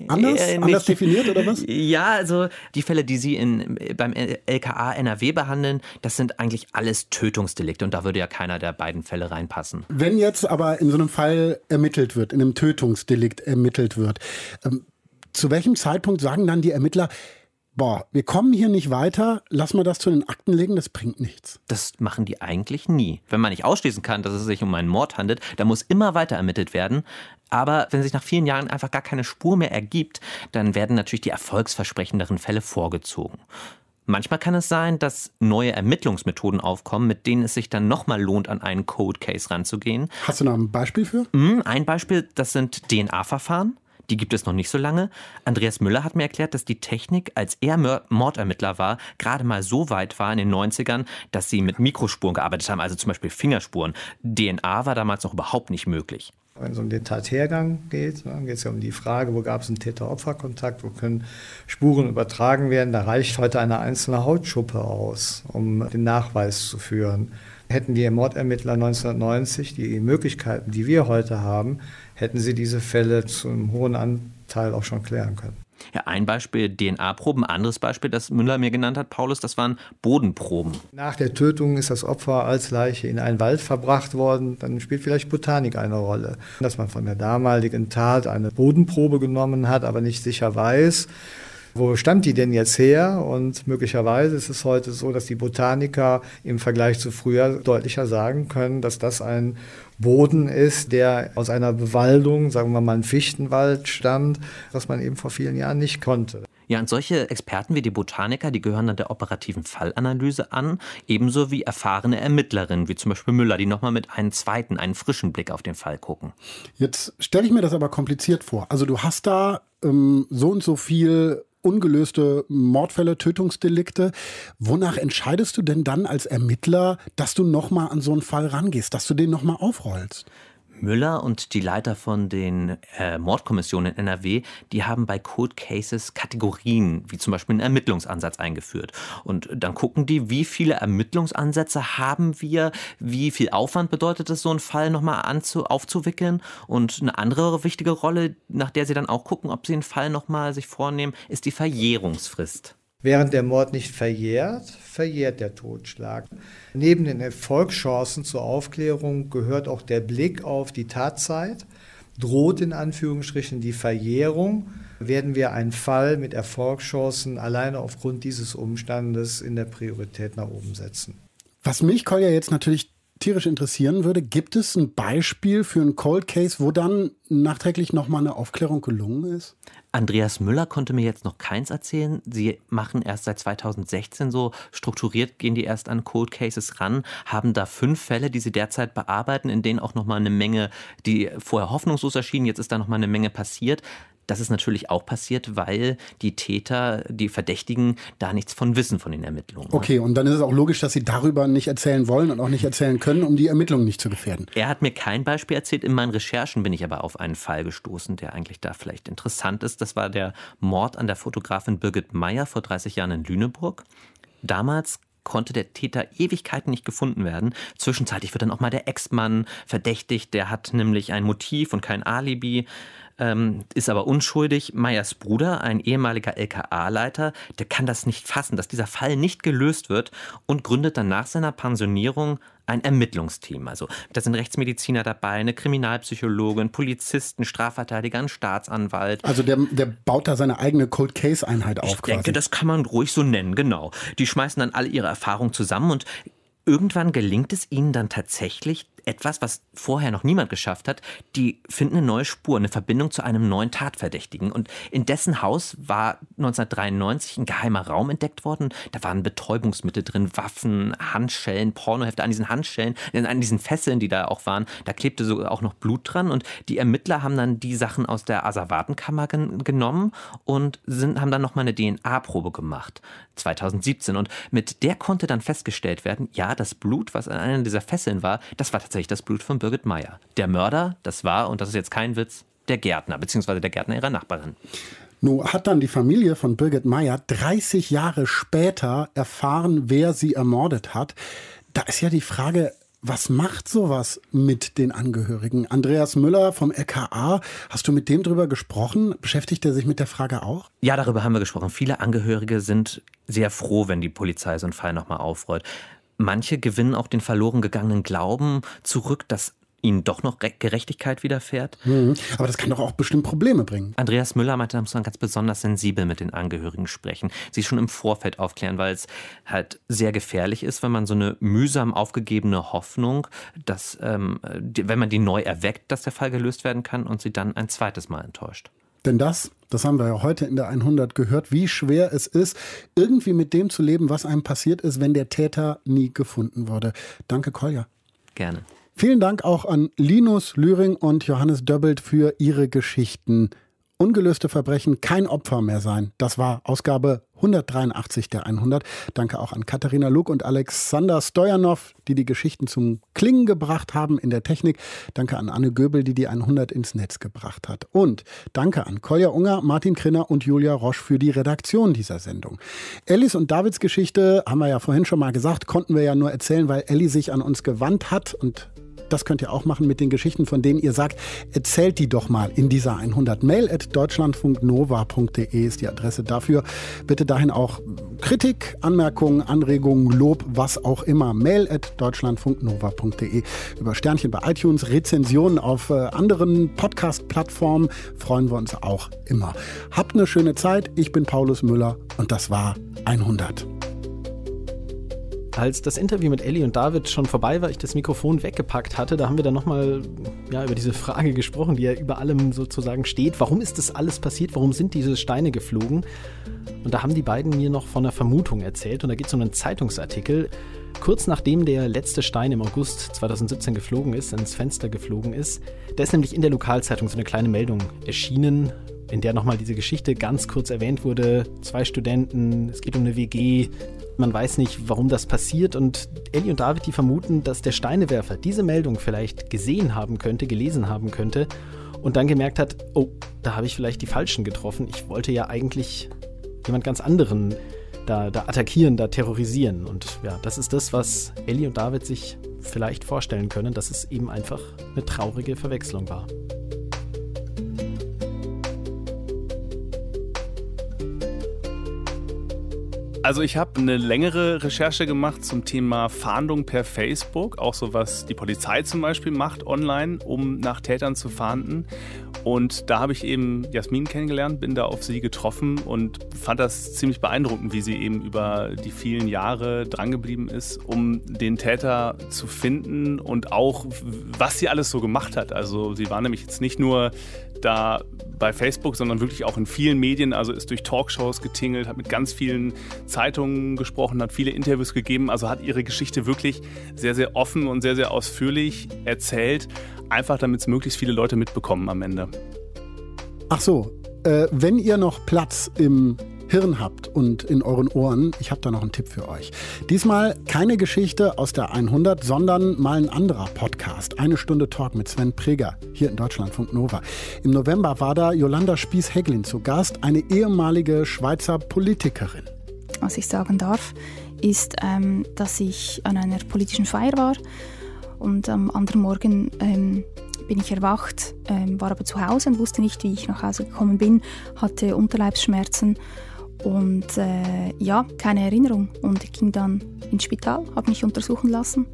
anders, äh, anders definiert oder was? Ja, also die Fälle, die Sie in, beim LKA NRW behandeln, das sind eigentlich alles Tötungsdelikte und da würde ja keiner der beiden Fälle reinpassen. Wenn jetzt aber in so einem Fall ermittelt wird, in einem Tötungsdelikt ermittelt wird, ähm, zu welchem Zeitpunkt sagen dann die Ermittler, boah, wir kommen hier nicht weiter, lass mal das zu den Akten legen, das bringt nichts. Das machen die eigentlich nie. Wenn man nicht ausschließen kann, dass es sich um einen Mord handelt, dann muss immer weiter ermittelt werden. Aber wenn sich nach vielen Jahren einfach gar keine Spur mehr ergibt, dann werden natürlich die erfolgsversprechenderen Fälle vorgezogen. Manchmal kann es sein, dass neue Ermittlungsmethoden aufkommen, mit denen es sich dann nochmal lohnt, an einen Code Case ranzugehen. Hast du noch ein Beispiel für? Hm, ein Beispiel, das sind DNA-Verfahren. Die gibt es noch nicht so lange. Andreas Müller hat mir erklärt, dass die Technik, als er Mordermittler war, gerade mal so weit war in den 90ern, dass sie mit Mikrospuren gearbeitet haben, also zum Beispiel Fingerspuren. DNA war damals noch überhaupt nicht möglich. Wenn es um den Tathergang geht, dann geht es ja um die Frage, wo gab es einen Täter-Opfer-Kontakt, wo können Spuren übertragen werden. Da reicht heute eine einzelne Hautschuppe aus, um den Nachweis zu führen. Hätten die Mordermittler 1990 die Möglichkeiten, die wir heute haben, hätten sie diese Fälle zu einem hohen Anteil auch schon klären können. Ja, ein Beispiel DNA-Proben, anderes Beispiel, das Müller mir genannt hat, Paulus, das waren Bodenproben. Nach der Tötung ist das Opfer als Leiche in einen Wald verbracht worden, dann spielt vielleicht Botanik eine Rolle. Dass man von der damaligen Tat eine Bodenprobe genommen hat, aber nicht sicher weiß, wo stammt die denn jetzt her? Und möglicherweise ist es heute so, dass die Botaniker im Vergleich zu früher deutlicher sagen können, dass das ein Boden ist, der aus einer Bewaldung, sagen wir mal ein Fichtenwald stammt, was man eben vor vielen Jahren nicht konnte. Ja, und solche Experten wie die Botaniker, die gehören dann der operativen Fallanalyse an, ebenso wie erfahrene Ermittlerinnen, wie zum Beispiel Müller, die nochmal mit einem zweiten, einen frischen Blick auf den Fall gucken. Jetzt stelle ich mir das aber kompliziert vor. Also du hast da ähm, so und so viel ungelöste Mordfälle, Tötungsdelikte. Wonach entscheidest du denn dann als Ermittler, dass du nochmal an so einen Fall rangehst, dass du den nochmal aufrollst? Müller und die Leiter von den äh, Mordkommissionen in NRW, die haben bei Cold Cases Kategorien, wie zum Beispiel einen Ermittlungsansatz eingeführt. Und dann gucken die, wie viele Ermittlungsansätze haben wir, wie viel Aufwand bedeutet es, so einen Fall nochmal aufzuwickeln. Und eine andere wichtige Rolle, nach der sie dann auch gucken, ob sie einen Fall nochmal sich vornehmen, ist die Verjährungsfrist. Während der Mord nicht verjährt, verjährt der Totschlag. Neben den Erfolgschancen zur Aufklärung gehört auch der Blick auf die Tatzeit. Droht in Anführungsstrichen die Verjährung, werden wir einen Fall mit Erfolgschancen alleine aufgrund dieses Umstandes in der Priorität nach oben setzen. Was mich, Kolja, jetzt natürlich tierisch interessieren würde, gibt es ein Beispiel für einen Cold Case, wo dann nachträglich nochmal eine Aufklärung gelungen ist? Andreas Müller konnte mir jetzt noch keins erzählen. Sie machen erst seit 2016 so strukturiert, gehen die erst an Cold Cases ran, haben da fünf Fälle, die sie derzeit bearbeiten, in denen auch nochmal eine Menge, die vorher hoffnungslos erschienen, jetzt ist da nochmal eine Menge passiert. Das ist natürlich auch passiert, weil die Täter, die Verdächtigen, da nichts von wissen von den Ermittlungen. Okay, und dann ist es auch logisch, dass sie darüber nicht erzählen wollen und auch nicht erzählen können, um die Ermittlungen nicht zu gefährden. Er hat mir kein Beispiel erzählt. In meinen Recherchen bin ich aber auf einen Fall gestoßen, der eigentlich da vielleicht interessant ist. Das war der Mord an der Fotografin Birgit Meyer vor 30 Jahren in Lüneburg. Damals konnte der Täter Ewigkeiten nicht gefunden werden. Zwischenzeitlich wird dann auch mal der Ex-Mann verdächtigt. Der hat nämlich ein Motiv und kein Alibi ähm, ist aber unschuldig. Meyers Bruder, ein ehemaliger LKA-Leiter, der kann das nicht fassen, dass dieser Fall nicht gelöst wird und gründet dann nach seiner Pensionierung ein Ermittlungsteam. Also da sind Rechtsmediziner dabei, eine Kriminalpsychologin, Polizisten, Strafverteidiger, ein Staatsanwalt. Also der, der baut da seine eigene Cold Case Einheit auf. Ich quasi. denke, das kann man ruhig so nennen, genau. Die schmeißen dann alle ihre Erfahrungen zusammen und irgendwann gelingt es ihnen dann tatsächlich, etwas, was vorher noch niemand geschafft hat. Die finden eine neue Spur, eine Verbindung zu einem neuen Tatverdächtigen. Und in dessen Haus war 1993 ein geheimer Raum entdeckt worden. Da waren Betäubungsmittel drin, Waffen, Handschellen, Pornohefte. An diesen Handschellen, an diesen Fesseln, die da auch waren, da klebte so auch noch Blut dran. Und die Ermittler haben dann die Sachen aus der Asservatenkammer gen genommen und sind, haben dann nochmal eine DNA-Probe gemacht. 2017. Und mit der konnte dann festgestellt werden, ja, das Blut, was an einer dieser Fesseln war, das war tatsächlich das Blut von Birgit Meyer. Der Mörder, das war, und das ist jetzt kein Witz, der Gärtner, beziehungsweise der Gärtner ihrer Nachbarin. Nun hat dann die Familie von Birgit Meyer 30 Jahre später erfahren, wer sie ermordet hat. Da ist ja die Frage, was macht sowas mit den Angehörigen? Andreas Müller vom LKA, hast du mit dem drüber gesprochen? Beschäftigt er sich mit der Frage auch? Ja, darüber haben wir gesprochen. Viele Angehörige sind sehr froh, wenn die Polizei so einen Fall nochmal aufrollt. Manche gewinnen auch den verloren gegangenen Glauben zurück, dass ihnen doch noch Gerechtigkeit widerfährt. Mhm. Aber das kann doch auch bestimmt Probleme bringen. Andreas Müller meinte, da muss man ganz besonders sensibel mit den Angehörigen sprechen, sie schon im Vorfeld aufklären, weil es halt sehr gefährlich ist, wenn man so eine mühsam aufgegebene Hoffnung, dass, ähm, die, wenn man die neu erweckt, dass der Fall gelöst werden kann und sie dann ein zweites Mal enttäuscht. Denn das, das haben wir ja heute in der 100 gehört, wie schwer es ist, irgendwie mit dem zu leben, was einem passiert ist, wenn der Täter nie gefunden wurde. Danke, Kolja. Gerne. Vielen Dank auch an Linus Lühring und Johannes Döbbelt für ihre Geschichten. Ungelöste Verbrechen, kein Opfer mehr sein. Das war Ausgabe 183 der 100. Danke auch an Katharina Luck und Alexander Stojanov, die die Geschichten zum Klingen gebracht haben in der Technik. Danke an Anne Göbel, die die 100 ins Netz gebracht hat. Und danke an Kolja Unger, Martin Krinner und Julia Roche für die Redaktion dieser Sendung. Ellis und Davids Geschichte, haben wir ja vorhin schon mal gesagt, konnten wir ja nur erzählen, weil Ellie sich an uns gewandt hat und das könnt ihr auch machen mit den Geschichten, von denen ihr sagt, erzählt die doch mal in dieser 100. Mail at deutschlandfunknova.de ist die Adresse dafür. Bitte dahin auch Kritik, Anmerkungen, Anregungen, Lob, was auch immer. Mail at deutschlandfunknova.de. Über Sternchen bei iTunes, Rezensionen auf äh, anderen Podcast-Plattformen freuen wir uns auch immer. Habt eine schöne Zeit. Ich bin Paulus Müller und das war 100. Als das Interview mit Ellie und David schon vorbei war, ich das Mikrofon weggepackt hatte, da haben wir dann nochmal ja, über diese Frage gesprochen, die ja über allem sozusagen steht. Warum ist das alles passiert? Warum sind diese Steine geflogen? Und da haben die beiden mir noch von einer Vermutung erzählt. Und da geht es um einen Zeitungsartikel. Kurz nachdem der letzte Stein im August 2017 geflogen ist, ins Fenster geflogen ist, da ist nämlich in der Lokalzeitung so eine kleine Meldung erschienen, in der nochmal diese Geschichte ganz kurz erwähnt wurde. Zwei Studenten, es geht um eine WG, man weiß nicht, warum das passiert und Ellie und David, die vermuten, dass der Steinewerfer diese Meldung vielleicht gesehen haben könnte, gelesen haben könnte und dann gemerkt hat, oh, da habe ich vielleicht die Falschen getroffen. Ich wollte ja eigentlich jemand ganz anderen da, da attackieren, da terrorisieren. Und ja, das ist das, was Ellie und David sich vielleicht vorstellen können, dass es eben einfach eine traurige Verwechslung war. Also ich habe eine längere Recherche gemacht zum Thema Fahndung per Facebook, auch so was die Polizei zum Beispiel macht online, um nach Tätern zu fahnden. Und da habe ich eben Jasmin kennengelernt, bin da auf sie getroffen und fand das ziemlich beeindruckend, wie sie eben über die vielen Jahre drangeblieben ist, um den Täter zu finden und auch, was sie alles so gemacht hat. Also sie war nämlich jetzt nicht nur da bei Facebook, sondern wirklich auch in vielen Medien, also ist durch Talkshows getingelt, hat mit ganz vielen Zeitungen gesprochen, hat viele Interviews gegeben, also hat ihre Geschichte wirklich sehr, sehr offen und sehr, sehr ausführlich erzählt, einfach damit es möglichst viele Leute mitbekommen am Ende. Ach so, äh, wenn ihr noch Platz im Hirn habt und in euren Ohren, ich habe da noch einen Tipp für euch. Diesmal keine Geschichte aus der 100, sondern mal ein anderer Podcast. Eine Stunde Talk mit Sven Preger hier in Deutschlandfunk Nova. Im November war da Jolanda Spies-Heglin zu Gast, eine ehemalige Schweizer Politikerin. Was ich sagen darf, ist, ähm, dass ich an einer politischen Feier war und am anderen Morgen ähm, bin ich erwacht, ähm, war aber zu Hause und wusste nicht, wie ich nach Hause gekommen bin, hatte Unterleibsschmerzen und äh, ja, keine Erinnerung. Und ich ging dann ins Spital, habe mich untersuchen lassen.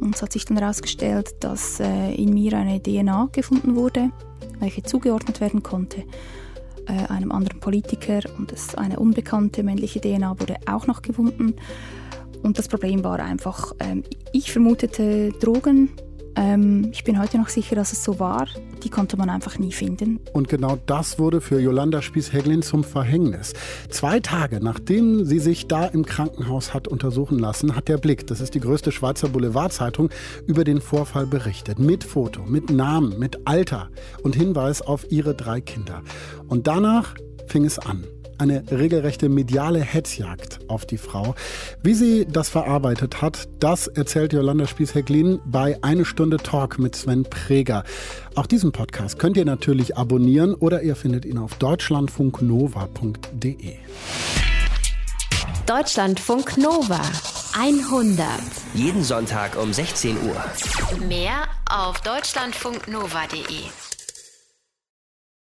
Und es hat sich dann herausgestellt, dass äh, in mir eine DNA gefunden wurde, welche zugeordnet werden konnte äh, einem anderen Politiker. Und das, eine unbekannte männliche DNA wurde auch noch gefunden. Und das Problem war einfach, ähm, ich vermutete Drogen Ähm, ich bin heute noch sicher, dass es so war. Die konnte man einfach nie finden. Und genau das wurde für Jolanda Spies-Heglin zum Verhängnis. Zwei Tage nachdem sie sich da im Krankenhaus hat untersuchen lassen, hat der Blick, das ist die größte Schweizer Boulevardzeitung, über den Vorfall berichtet. Mit Foto, mit Namen, mit Alter und Hinweis auf ihre drei Kinder. Und danach fing es an eine regelrechte mediale Hetzjagd auf die Frau. Wie sie das verarbeitet hat, das erzählt Jolanda Spies-Hecklin bei Eine Stunde Talk mit Sven Preger. Auch diesen Podcast könnt ihr natürlich abonnieren oder ihr findet ihn auf deutschlandfunknova.de. Deutschlandfunk Nova 100. Jeden Sonntag um 16 Uhr. Mehr auf deutschlandfunknova.de.